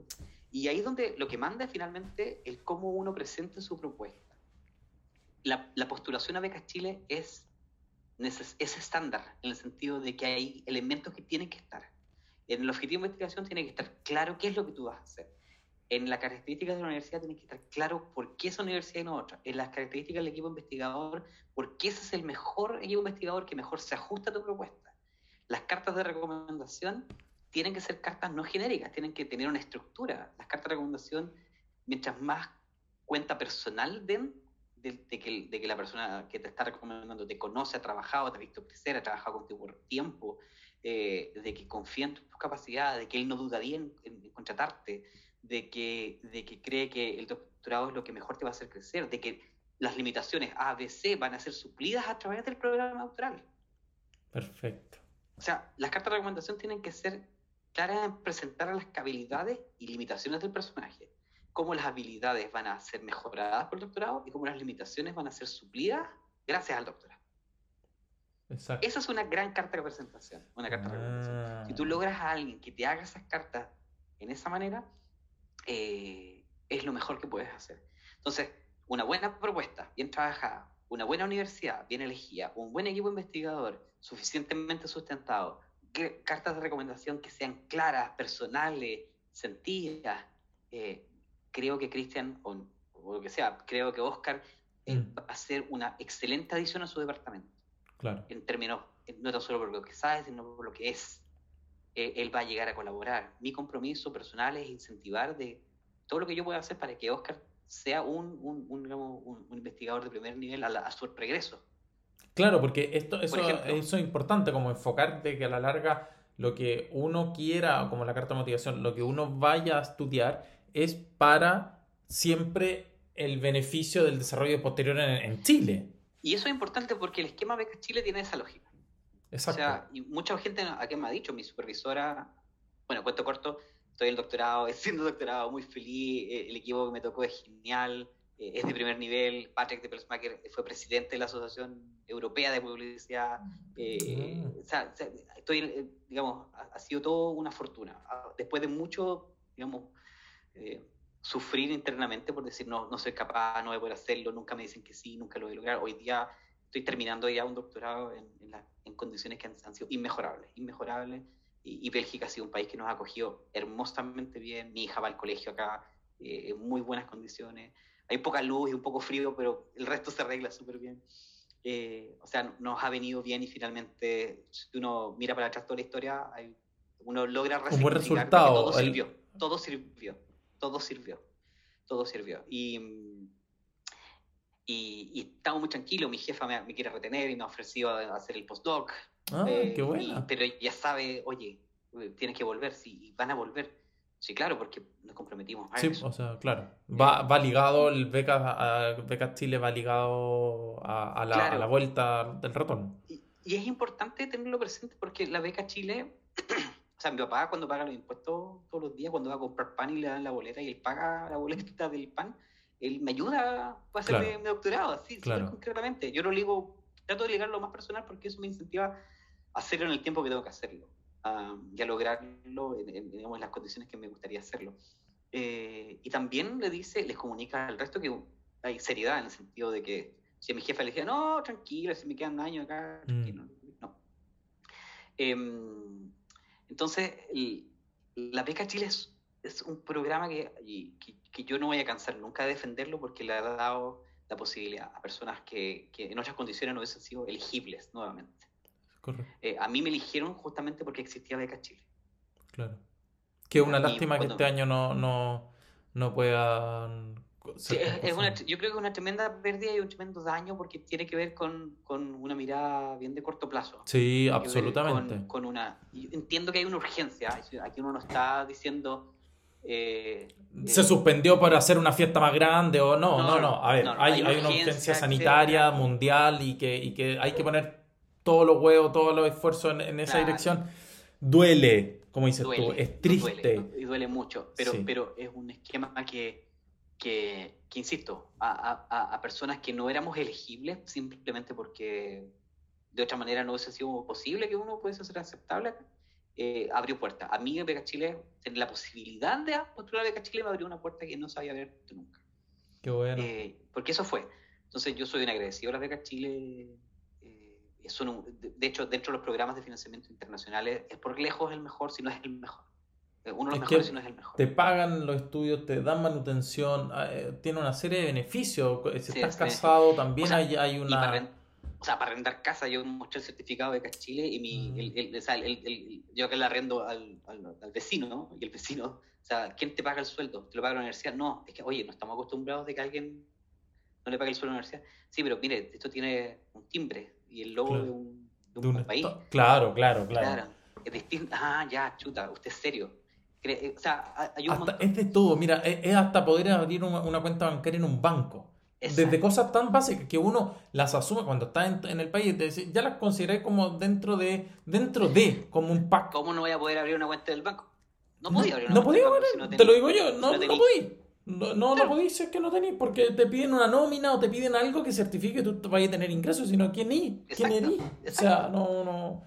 Y ahí es donde lo que manda finalmente es cómo uno presenta su propuesta. La, la postulación a Becas Chile es, es estándar, en el sentido de que hay elementos que tienen que estar. En el objetivo de investigación tiene que estar claro qué es lo que tú vas a hacer en las características de la universidad tienes que estar claro por qué esa universidad y no otra. En las características del equipo investigador, por qué ese es el mejor equipo investigador que mejor se ajusta a tu propuesta. Las cartas de recomendación tienen que ser cartas no genéricas, tienen que tener una estructura. Las cartas de recomendación, mientras más cuenta personal den de, que, de, que, la persona que te está recomendando te conoce, ha trabajado, te ha visto crecer, ha trabajado contigo por tiempo, eh, de que confía en tus capacidades, de que él no dudaría en, en contratarte, de que, de que cree que el doctorado es lo que mejor te va a hacer crecer, de que las limitaciones A, B, C van a ser suplidas a través del programa doctoral. Perfecto. O sea, las cartas de recomendación tienen que ser claras en presentar las habilidades y limitaciones del personaje, cómo las habilidades van a ser mejoradas por el doctorado y cómo las limitaciones van a ser suplidas gracias al doctorado. Exacto. Esa es una gran carta de presentación, una carta de recomendación. Si tú ah. logras a alguien que te haga esas cartas en esa manera, eh, es lo mejor que puedes hacer. Entonces, una buena propuesta, bien trabajada, una buena universidad bien elegida, un buen equipo investigador, suficientemente sustentado, cartas de recomendación que sean claras, personales, sentidas, eh, creo que Cristian, o, lo que sea, creo que Oscar eh, mm. va a ser una excelente adición a su departamento. Claro. En términos, no tan solo por lo que sabe, sino por lo que es. Eh, él va a llegar a colaborar. Mi compromiso personal es incentivar de todo lo que yo pueda hacer para que Oscar sea un, un, un, un investigador de primer nivel a, su regreso. Claro, porque esto, eso, eso es importante, como enfocarte que a la larga lo que uno quiera, como la carta de motivación, lo que uno vaya a estudiar es para siempre el beneficio del desarrollo posterior en, Chile. Y eso es importante porque el esquema Becas Chile tiene esa lógica. Exacto. O sea, y mucha gente a qué me ha dicho, mi supervisora, bueno, cuento corto, estoy en el doctorado, siendo doctorado, muy feliz, eh, el equipo que me tocó es genial, eh, es de primer nivel, Patrick de Pelsmacher fue presidente de la Asociación Europea de Publicidad, eh, mm. o sea, estoy, digamos, ha, sido todo una fortuna. Ah, después de mucho, digamos, sufrir internamente por decir, no, no soy capaz, no voy a poder hacerlo, nunca me dicen que sí, nunca lo voy a lograr. Hoy día estoy terminando ya un doctorado en, en, condiciones que han, han, sido inmejorables, inmejorables y, Bélgica ha sido un país que nos ha acogido hermosamente bien. Mi hija va al colegio acá eh, en muy buenas condiciones. Hay poca luz y un poco frío, pero el resto se arregla súper bien. Eh, o sea, nos ha venido bien y finalmente, si uno mira para atrás toda la historia, uno logra un buen resultado. Todo sirvió, todo sirvió, todo sirvió, todo sirvió. Y, y, estamos muy tranquilos. Mi jefa me, me, quiere retener y me ha ofrecido hacer el postdoc. Ah, qué eh, buena. pero ya sabe, oye, tienes que volver, sí, van a volver. Sí, claro, porque nos comprometimos a sí, o sea, claro. Va, va ligado, el beca, beca Chile va ligado a, la, a, la, vuelta del retorno. Y, es importante tenerlo presente porque la beca Chile, o sea, mi papá cuando paga los impuestos todos los días, cuando va a comprar pan y le dan la boleta y él paga la boleta del pan, él me ayuda para hacer mi, doctorado, así, claro. concretamente. Yo lo ligo, trato de ligarlo más personal porque eso me incentiva hacerlo en el tiempo que tengo que hacerlo y a lograrlo en, las condiciones que me gustaría hacerlo. Eh, y también le dice, les comunica al resto que hay seriedad en el sentido de que si a mi jefa le decía, no, tranquilo, si me quedan años acá, mm. no. Em, entonces, la Beca Chile es, es un programa que, que, que, yo no voy a cansar nunca de defenderlo porque le ha dado la posibilidad a personas que, que en otras condiciones no hubiesen sido elegibles nuevamente. Eh, a mí me eligieron justamente porque existía Beca Chile. Claro. Que es una lástima que este año no, no, no puedan... yo creo que es una tremenda pérdida y un tremendo daño porque tiene que ver con, con una mirada bien de corto plazo. Sí, absolutamente. Con, una, entiendo que hay una urgencia. Aquí uno no está diciendo... Eh, se suspendió para hacer una fiesta más grande o no, no, no. A ver, hay, hay, una urgencia sanitaria mundial y que, y que hay que poner todos los huevos, todos los esfuerzos en, esa dirección, duele, como dices tú, es triste. y duele mucho, pero, pero es un esquema que, que, insisto, a, a, personas que no éramos elegibles simplemente porque de otra manera no hubiese sido posible que uno pudiese ser aceptable, eh, abrió puertas. A mí en Beca Chile, tener la posibilidad de postular a Beca Chile me abrió una puerta que no sabía ver nunca. Qué bueno. Eh, porque eso fue. Entonces yo soy un agradecido a la Beca Chile de hecho, dentro de los programas de financiamiento internacionales, es por lejos el mejor, si no es el mejor. Eh, uno de los mejores, si no es el mejor. Te pagan los estudios, te dan manutención, ah, eh, tiene una serie de beneficios. Si estás casado, también hay, hay, una. O sea, para arrendar casa, yo mostré el certificado de Chile y mi, mm. el, el, o sea, el, yo que le arrendo al, al, vecino, ¿no? Y el vecino, o sea, ¿quién te paga el sueldo? ¿Te lo paga la universidad? No, es que, oye, no estamos acostumbrados de que alguien no le pague el sueldo a la universidad. Sí, pero mire, esto tiene un timbre, y el logo de un, de un, país. Claro, claro, claro. Es distinto. Ah, ya, chuta, usted es serio. Eh, o sea, hay un Es de todo, mira, es, hasta poder abrir una, cuenta bancaria en un banco. Desde cosas tan básicas que uno las asume cuando está en, el país, ya las consideré como dentro de, dentro de, como un pack. ¿Cómo no voy a poder abrir una cuenta del banco? No podía abrir una no podía abrir, te lo digo yo, no, no, no podía. No, no, no podéis ser que no tenéis, porque te piden una nómina o te piden algo que certifique que tú vayas a tener ingresos, sino quién ni quién eres. O sea, no, no.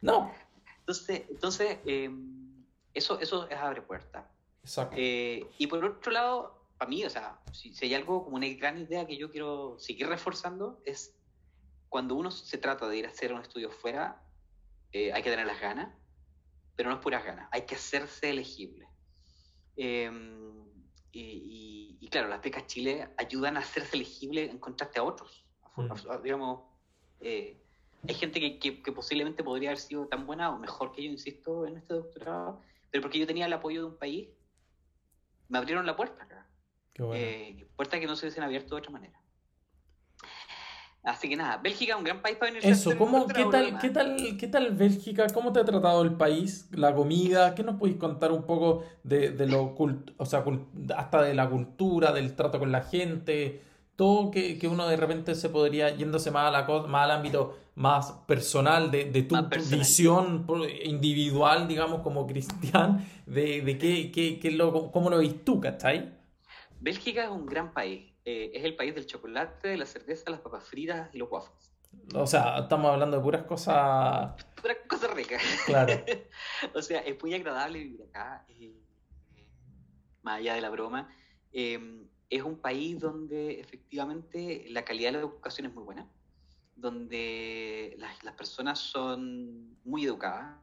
No. Entonces, entonces eh, eso, eso es abre puertas. Exacto. Eh, y por otro lado, para mí, o sea, si, si, hay algo como una gran idea que yo quiero seguir reforzando, es cuando uno se trata de ir a hacer un estudio fuera, eh, hay que tener las ganas, pero no es puras ganas, hay que hacerse elegible. Em, y, y, claro, las becas Chile ayudan a hacerse elegible en contraste a otros. Mm. digamos, eh, hay gente que, que, que, posiblemente podría haber sido tan buena o mejor que yo, insisto, en este doctorado, pero porque yo tenía el apoyo de un país, me abrieron la puerta acá. Eh, puertas que no se hubiesen abierto de otra manera. Así que nada, Bélgica es un gran país para venir Eso, ¿cómo, ¿qué, tal, ¿qué, tal, ¿qué tal Bélgica? ¿Cómo te ha tratado el país? ¿La comida? ¿Qué nos podéis contar un poco de, de lo o sea, hasta de la cultura, del trato con la gente? Todo que, que uno de repente se podría, yéndose más, a la, más al ámbito más personal, de, de tu visión individual, digamos, como cristian, de, de qué, qué, qué lo, cómo lo veis tú, ¿cachai? Bélgica es un gran país. Eh, es el país del chocolate, de la cerveza, las papas fritas y los waffles. O sea, estamos hablando de puras cosas. Puras cosas ricas. Claro. o sea, es muy agradable vivir acá, eh, más allá de la broma. Em, es un país donde efectivamente la calidad de la educación es muy buena, donde las, las personas son muy educadas,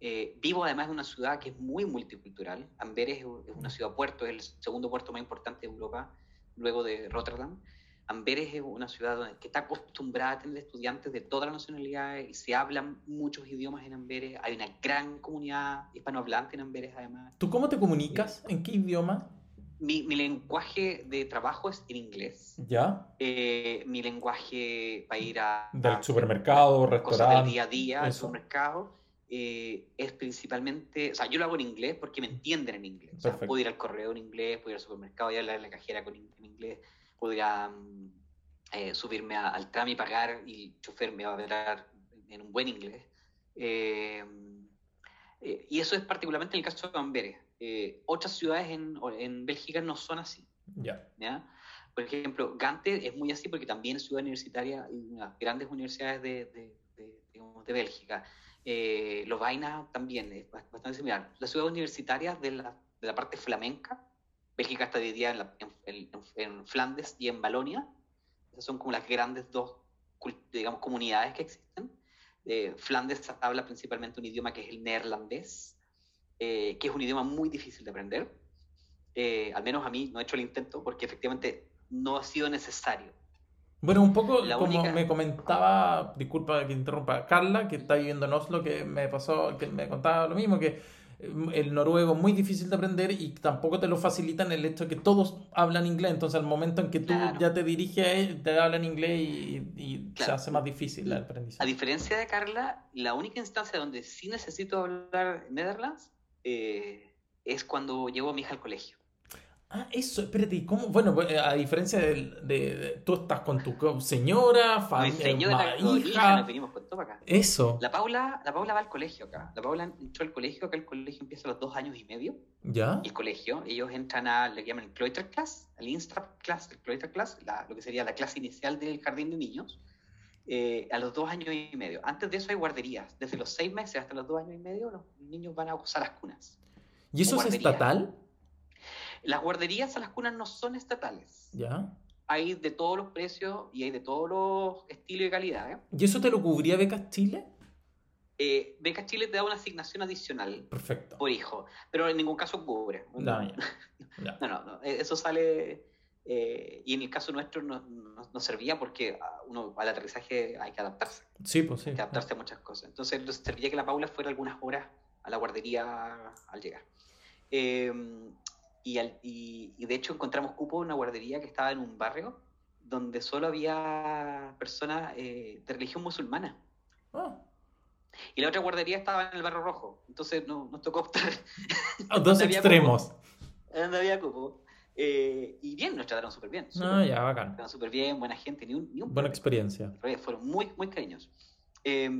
eh, vivo además en una ciudad que es muy multicultural. Amberes es una ciudad puerto, es el segundo puerto más importante de Europa, luego de Rotterdam. Amberes es una ciudad que está acostumbrada a tener estudiantes de todas las nacionalidades y se hablan muchos idiomas en Amberes. Hay una gran comunidad hispanohablante en Amberes además. ¿Tú cómo te comunicas? ¿En qué idioma? Mi, mi lenguaje de trabajo es en inglés. ¿Ya? Eh, mi lenguaje para ir a... Del supermercado, restaurante. Del día a día, al supermercado eh, es principalmente, o sea, yo lo hago en inglés porque me entienden en inglés. O sea, puedo ir al correo en inglés, puedo ir al supermercado y hablar en la cajera con, en inglés, podría mm, eh, subirme al tram y pagar y el chofer me va a hablar en un buen inglés. Eh, y eso es particularmente el caso de Amberes. otras ciudades en, en, Bélgica no son así. Ya. Por ejemplo, Gante es muy así porque también es ciudad universitaria y una de las grandes universidades de, de, digamos, de Bélgica. Eh, Lovaina también es bastante similar. Las ciudades universitarias de la, de la parte flamenca, Bélgica está dividida en, en, Flandes y en Balonia. Esas son como las grandes dos, digamos, comunidades que existen. Eh, Flandes habla principalmente un idioma que es el neerlandés, eh, que es un idioma muy difícil de aprender. Eh, al menos a mí no he hecho el intento porque efectivamente no ha sido necesario. Bueno, un poco como me comentaba, disculpa que interrumpa, Carla, que está viviendo en Oslo, que me pasó, que me contaba lo mismo, que mm, el noruego es muy difícil de aprender y tampoco te lo facilitan el hecho de que todos hablan inglés. Entonces, al momento en que tú ya te diriges, te hablan inglés y, se hace más difícil el aprendizaje. A diferencia de Carla, la única instancia donde sí necesito hablar Netherlands eh, es cuando llevo a mi hija al colegio. Ah, eso, espérate, ¿cómo? Bueno, pues, a diferencia de, de, tú estás con tu señora, familia, señora, hija, nos venimos con todo acá. Eso. La Paula, la Paula va al colegio acá. La Paula entró al colegio, acá el colegio empieza a los dos años y medio. ¿Ya? El colegio, ellos entran a, le llaman el Cloister Class, el Instruct Class, el Cloister Class, lo que sería la clase inicial del jardín de niños, eh, a los dos años y medio. Antes de eso hay guarderías. Desde los seis meses hasta los dos años y medio, los niños van a usar las cunas. ¿Y eso es estatal? Las guarderías a las cunas no son estatales. Ya. Hay de todos los precios y hay de todos los estilos y calidades. ¿Y eso te lo cubría Becas Chile? Eh, Becas Chile te da una asignación adicional Perfecto. por hijo, pero en ningún caso cubre. No, no, no, eh, eso sale... Eh, y en el caso nuestro no, no, servía porque uno al aterrizaje hay que adaptarse. Sí, pues sí. Hay que adaptarse a muchas cosas. Entonces servía que la Paula fuera algunas horas a la guardería al llegar. Eh, y, y, de hecho encontramos cupo en una guardería que estaba en un barrio donde solo había personas eh, de religión musulmana. Ah. Y la otra guardería estaba en el barrio rojo. Entonces no, nos tocó optar. dos extremos. Donde había cupo. Eh, y bien, nos trataron súper bien. ah, ya, bacán. Nos trataron súper bien, buena gente, ni un, ni un Buena experiencia. Fueron muy, muy cariñosos. Eh,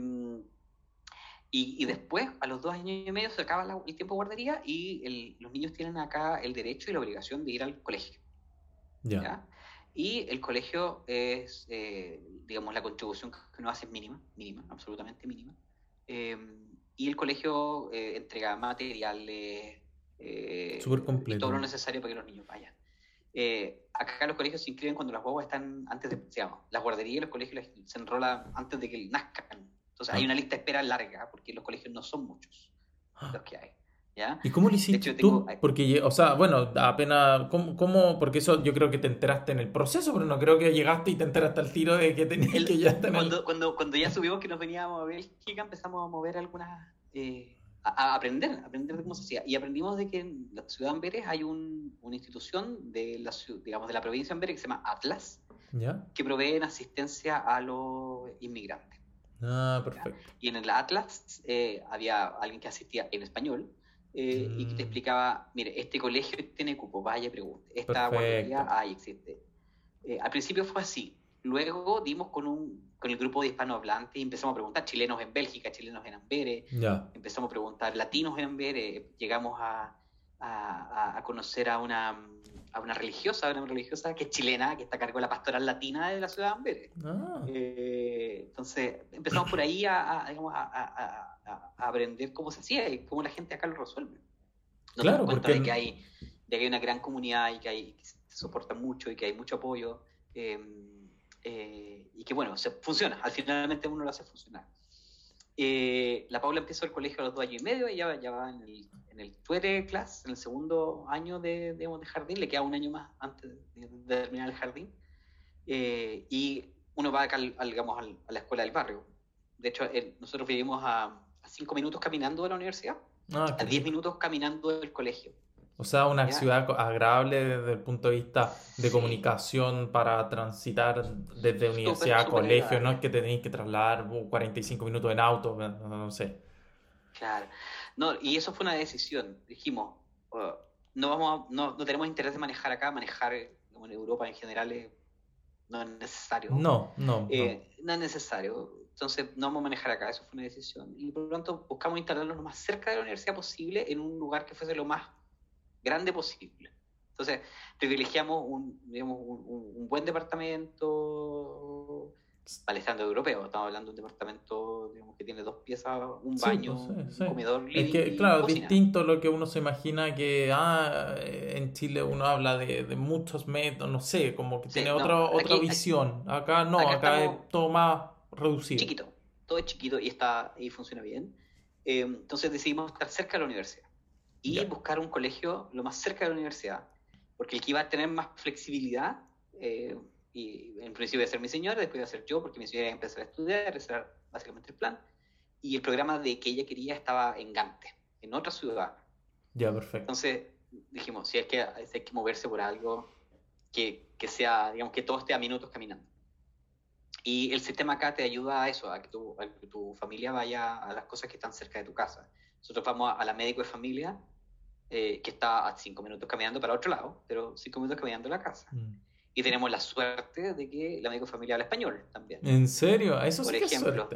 y, después, a los dos años y medio, se acaba el tiempo de guardería y los niños tienen acá el derecho y la obligación de ir al colegio. Ya. Y el colegio es, eh, digamos, la contribución que uno hace es mínima, mínima, absolutamente mínima. Em, y el colegio eh, entrega materiales, eh, Súper completo. todo lo necesario para que los niños vayan. Eh, acá los colegios se inscriben cuando las guaguas están antes de, digamos, las guarderías y los colegios se enrolan antes de que nazcan. Entonces hay ah. una lista de espera larga porque los colegios no son muchos ah. los que hay. ¿Ya? ¿Y cómo lo hiciste tú? Porque, o sea, bueno, apenas, ¿cómo, ¿cómo, Porque eso yo creo que te enteraste en el proceso, pero no creo que llegaste y te enteraste al tiro de que tenías que ya estar cuando, cuando, cuando, ya subimos que nos veníamos a Bélgica, empezamos a mover algunas... Eh, a, aprender, aprender de cómo se hacía. Y aprendimos de que en la ciudad de Amberes hay un, una institución de la, digamos, de la provincia de Amberes que se llama Atlas, ¿Ya? que provee asistencia a los inmigrantes. Ah, perfecto. Y en el Atlas eh, había alguien que asistía en español eh, y que te mm. explicaba, mire, este colegio tiene cupo, vaya pregunte, esta guardería, ahí existe. Eh, al principio fue así, luego dimos con, un, con el grupo de hispanohablantes y empezamos a preguntar chilenos en Bélgica, chilenos en Amberes, empezamos a preguntar latinos en Amberes, llegamos a, a, a conocer a una a una religiosa, una religiosa que es chilena, que está a cargo de la pastoral latina de la ciudad de Amberes. Ah. Eh, entonces empezamos por ahí a, aprender cómo se hacía y cómo la gente acá lo resuelve. Nos claro, damos cuenta de, que hay, de que hay una gran comunidad y que, hay, se soporta mucho y que hay mucho apoyo em, eh, y que bueno, se funciona, al finalmente uno lo hace funcionar. Eh, la Paula empezó el colegio a los dos años y medio, y ya, va en el, en el Tuere Class, en el segundo año de, de jardín, le queda un año más antes de, terminar el jardín. Eh, y uno va acá, digamos, a la escuela del barrio. De hecho, nosotros vivimos a, cinco minutos caminando de la universidad, ah, a diez minutos caminando del colegio. O sea, una ciudad agradable desde el punto de vista de comunicación para transitar desde universidad a colegio, no es que tenéis que trasladar 45 minutos en auto, no, sé. Claro. No, y eso fue una decisión. Dijimos, oh, no, vamos no, no, tenemos interés de manejar acá, manejar como en Europa en general no es necesario. No, no, eh, no. es necesario. Entonces no vamos a manejar acá, eso fue una decisión. Y por lo tanto buscamos instalarnos lo más cerca de la universidad posible en un lugar que fuese lo más grande posible. Entonces, privilegiamos un, digamos, un, buen departamento palestando europeo. Estamos hablando de un departamento digamos, que tiene dos piezas, un baño, pues, un comedor, Es que, claro, distinto a lo que uno se imagina que ah, en Chile uno habla de, muchos metros, no sé, como que tiene otra, otra visión. acá no, acá, es todo más reducido. Chiquito, todo es chiquito y, está, y funciona bien. Eh, entonces decidimos estar cerca de la universidad y buscar un colegio lo más cerca de la universidad, porque el que iba a tener más flexibilidad, eh, y en principio iba a ser mi señora, después iba a ser yo, porque mi señora iba a empezar a estudiar, ese era básicamente el plan, y el programa de que ella quería estaba en Gante, en otra ciudad. Ya, perfecto. Entonces dijimos, si es que hay que moverse por algo que, que sea, digamos, que todo esté a minutos caminando. Y el sistema acá te ayuda a eso, a que, tu, a que tu familia vaya a las cosas que están cerca de tu casa. Nosotros vamos a la médico de familia, eh, que está a cinco minutos caminando para otro lado, pero cinco minutos caminando a la casa. Mm. Y tenemos la suerte de que la médico de familia habla español también. ¿En serio? Eso Por ejemplo,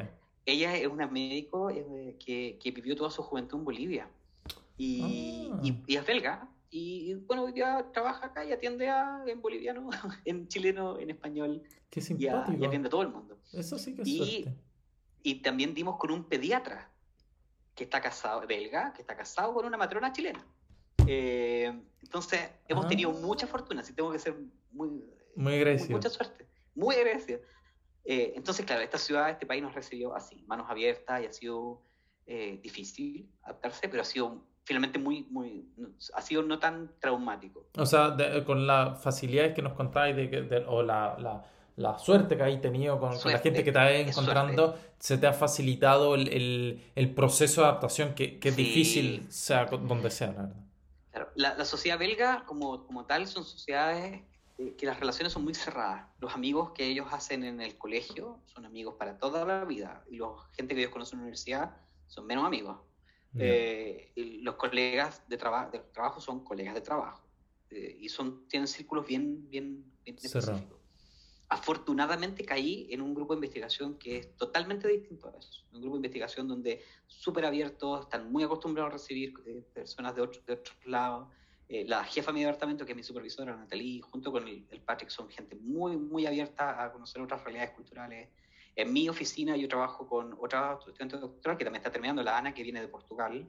ella es una médico eh, que, que, vivió toda su juventud en Bolivia. Y, ah. y, es belga. Y bueno, hoy día trabaja acá y atiende a, en boliviano, en chileno, en español. Qué simpático. Y, atiende a todo el mundo. Eso sí que es y, Y también dimos con un pediatra que está casado, belga, que está casado con una matrona chilena. Eh, entonces, hemos tenido ah. mucha fortuna, si tengo que ser muy... Muy agradecido. Mucha suerte, muy agradecido. Eh, entonces, claro, esta ciudad, este país nos recibió así, manos abiertas y ha sido eh, difícil adaptarse, pero ha sido finalmente muy, muy, ha sido no tan traumático. O sea, con las facilidades que nos contáis de, de, o la, la la suerte que hay tenido con, la gente que te has encontrando, se te ha facilitado el, el, proceso de adaptación que, que es difícil, sea donde sea, la verdad. Claro. La, la, sociedad belga, como, como tal, son sociedades eh, que las relaciones son muy cerradas. Los amigos que ellos hacen en el colegio son amigos para toda la vida, y la gente que ellos conocen en la universidad son menos amigos. Eh, los colegas de, trabajo de trabajo son colegas de trabajo, eh, y son, tienen círculos bien, bien, bien específicos afortunadamente caí en un grupo de investigación que es totalmente distinto a eso. Un grupo de investigación donde súper abiertos, están muy acostumbrados a recibir eh, personas de, otros de otros lados. Eh, la jefa de mi departamento, que es mi supervisora, Natalie, junto con el, Patrick, son gente muy, muy abierta a conocer otras realidades culturales. En mi oficina yo trabajo con otra estudiante doctoral que también está terminando, la Ana, que viene de Portugal,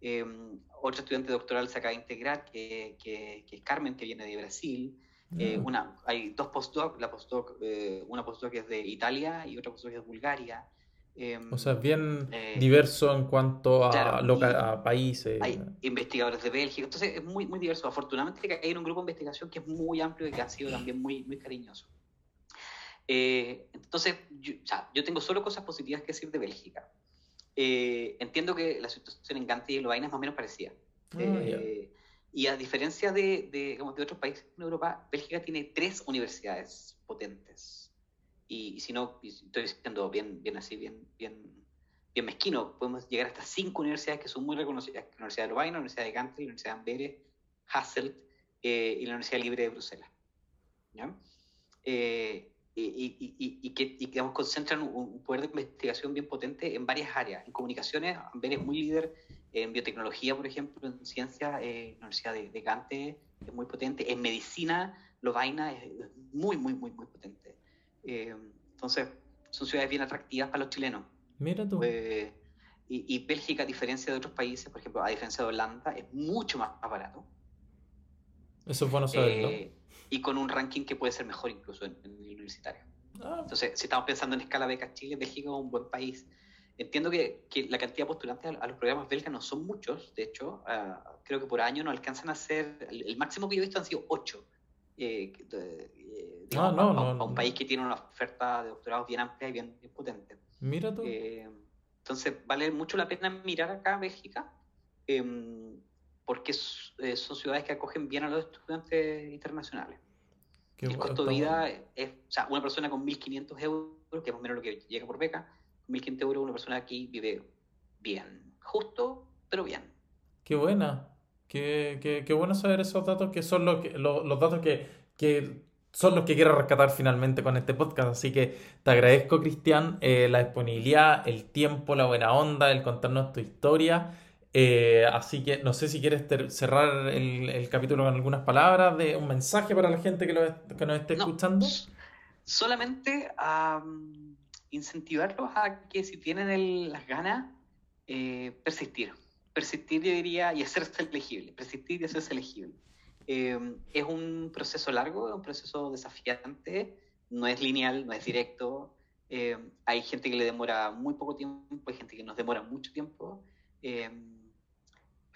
Em, otro estudiante doctoral se acaba de integrar, que, que, es Carmen, que viene de Brasil. Eh, mm. una, hay dos postdocs, la postdoc, eh, una postdoc que es de Italia y otra postdoc que es de Bulgaria. Em, o sea, bien eh, diverso en cuanto a, a países. Hay investigadores de Bélgica, entonces es muy, muy diverso. Afortunadamente hay un grupo de investigación que es muy amplio y que ha sido también muy, muy cariñoso. Entonces, yo, yo tengo solo cosas positivas que decir de Bélgica. Eh, entiendo que la situación en Gante y Lovaina es más o menos parecida. Ah, eh, y a diferencia de, de, de, otros países en Europa, Bélgica tiene tres universidades potentes. Y, si no, estoy diciendo bien, bien así, bien, bien, bien mezquino, podemos llegar hasta cinco universidades que son muy reconocidas. La Universidad de Lovaina, la Universidad de Gante, la Universidad de Amberes, Hasselt eh, y la Universidad Libre de Bruselas. ¿ya? Y, y, que digamos, concentran un, poder de investigación bien potente en varias áreas. En comunicaciones, Amber es muy líder en biotecnología, por ejemplo, en ciencia, eh, la Universidad de, de, Gante es muy potente. En medicina, Lovaina es muy, muy, muy, muy potente. Eh, entonces, son ciudades bien atractivas para los chilenos. Mira tú. Eh, y, Bélgica, a diferencia de otros países, por ejemplo, a diferencia de Holanda, es mucho más, barato. Eso es bueno saberlo y con un ranking que puede ser mejor incluso en, el universitario. Ah. Entonces, si estamos pensando en escala becas Chile, México es un buen país. Entiendo que, que la cantidad de postulantes a, los programas belgas no son muchos, de hecho, ah, creo que por año no alcanzan a ser, el, máximo que yo he visto han sido ocho. Eh, eh, ah, no, no, a, un país que tiene una oferta de doctorados bien amplia y bien, potente. Mira tú. Eh, entonces, vale mucho la pena mirar acá a Bélgica. Em, porque eh, son ciudades que acogen bien a los estudiantes internacionales. el costo de vida es, o sea, una persona con 1.500 euros, que es más o menos lo que llega por beca, 1.500 euros una persona aquí vive bien, justo, pero bien. Qué buena, qué, qué, qué bueno saber esos datos que son los, los, datos que, que, son los que quiero rescatar finalmente con este podcast. Así que te agradezco, Cristian, eh, la disponibilidad, el tiempo, la buena onda, el contarnos tu historia. Eh, así que no sé si quieres cerrar el, capítulo con algunas palabras, de un mensaje para la gente que, lo, que nos esté escuchando. Solamente a incentivarlos a que si tienen las ganas, eh, persistir. Persistir, yo diría, y hacerse elegible. Persistir y hacerse elegible. Eh, es un proceso largo, es un proceso desafiante, no es lineal, no es directo. hay gente que le demora muy poco tiempo, hay gente que nos demora mucho tiempo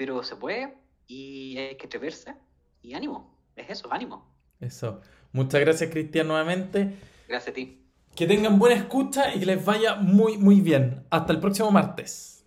pero se puede y hay que atreverse y ánimo, es eso, ánimo. Eso. Muchas gracias Cristian nuevamente. Gracias a ti. Que tengan buena escucha y que les vaya muy muy bien. Hasta el próximo martes.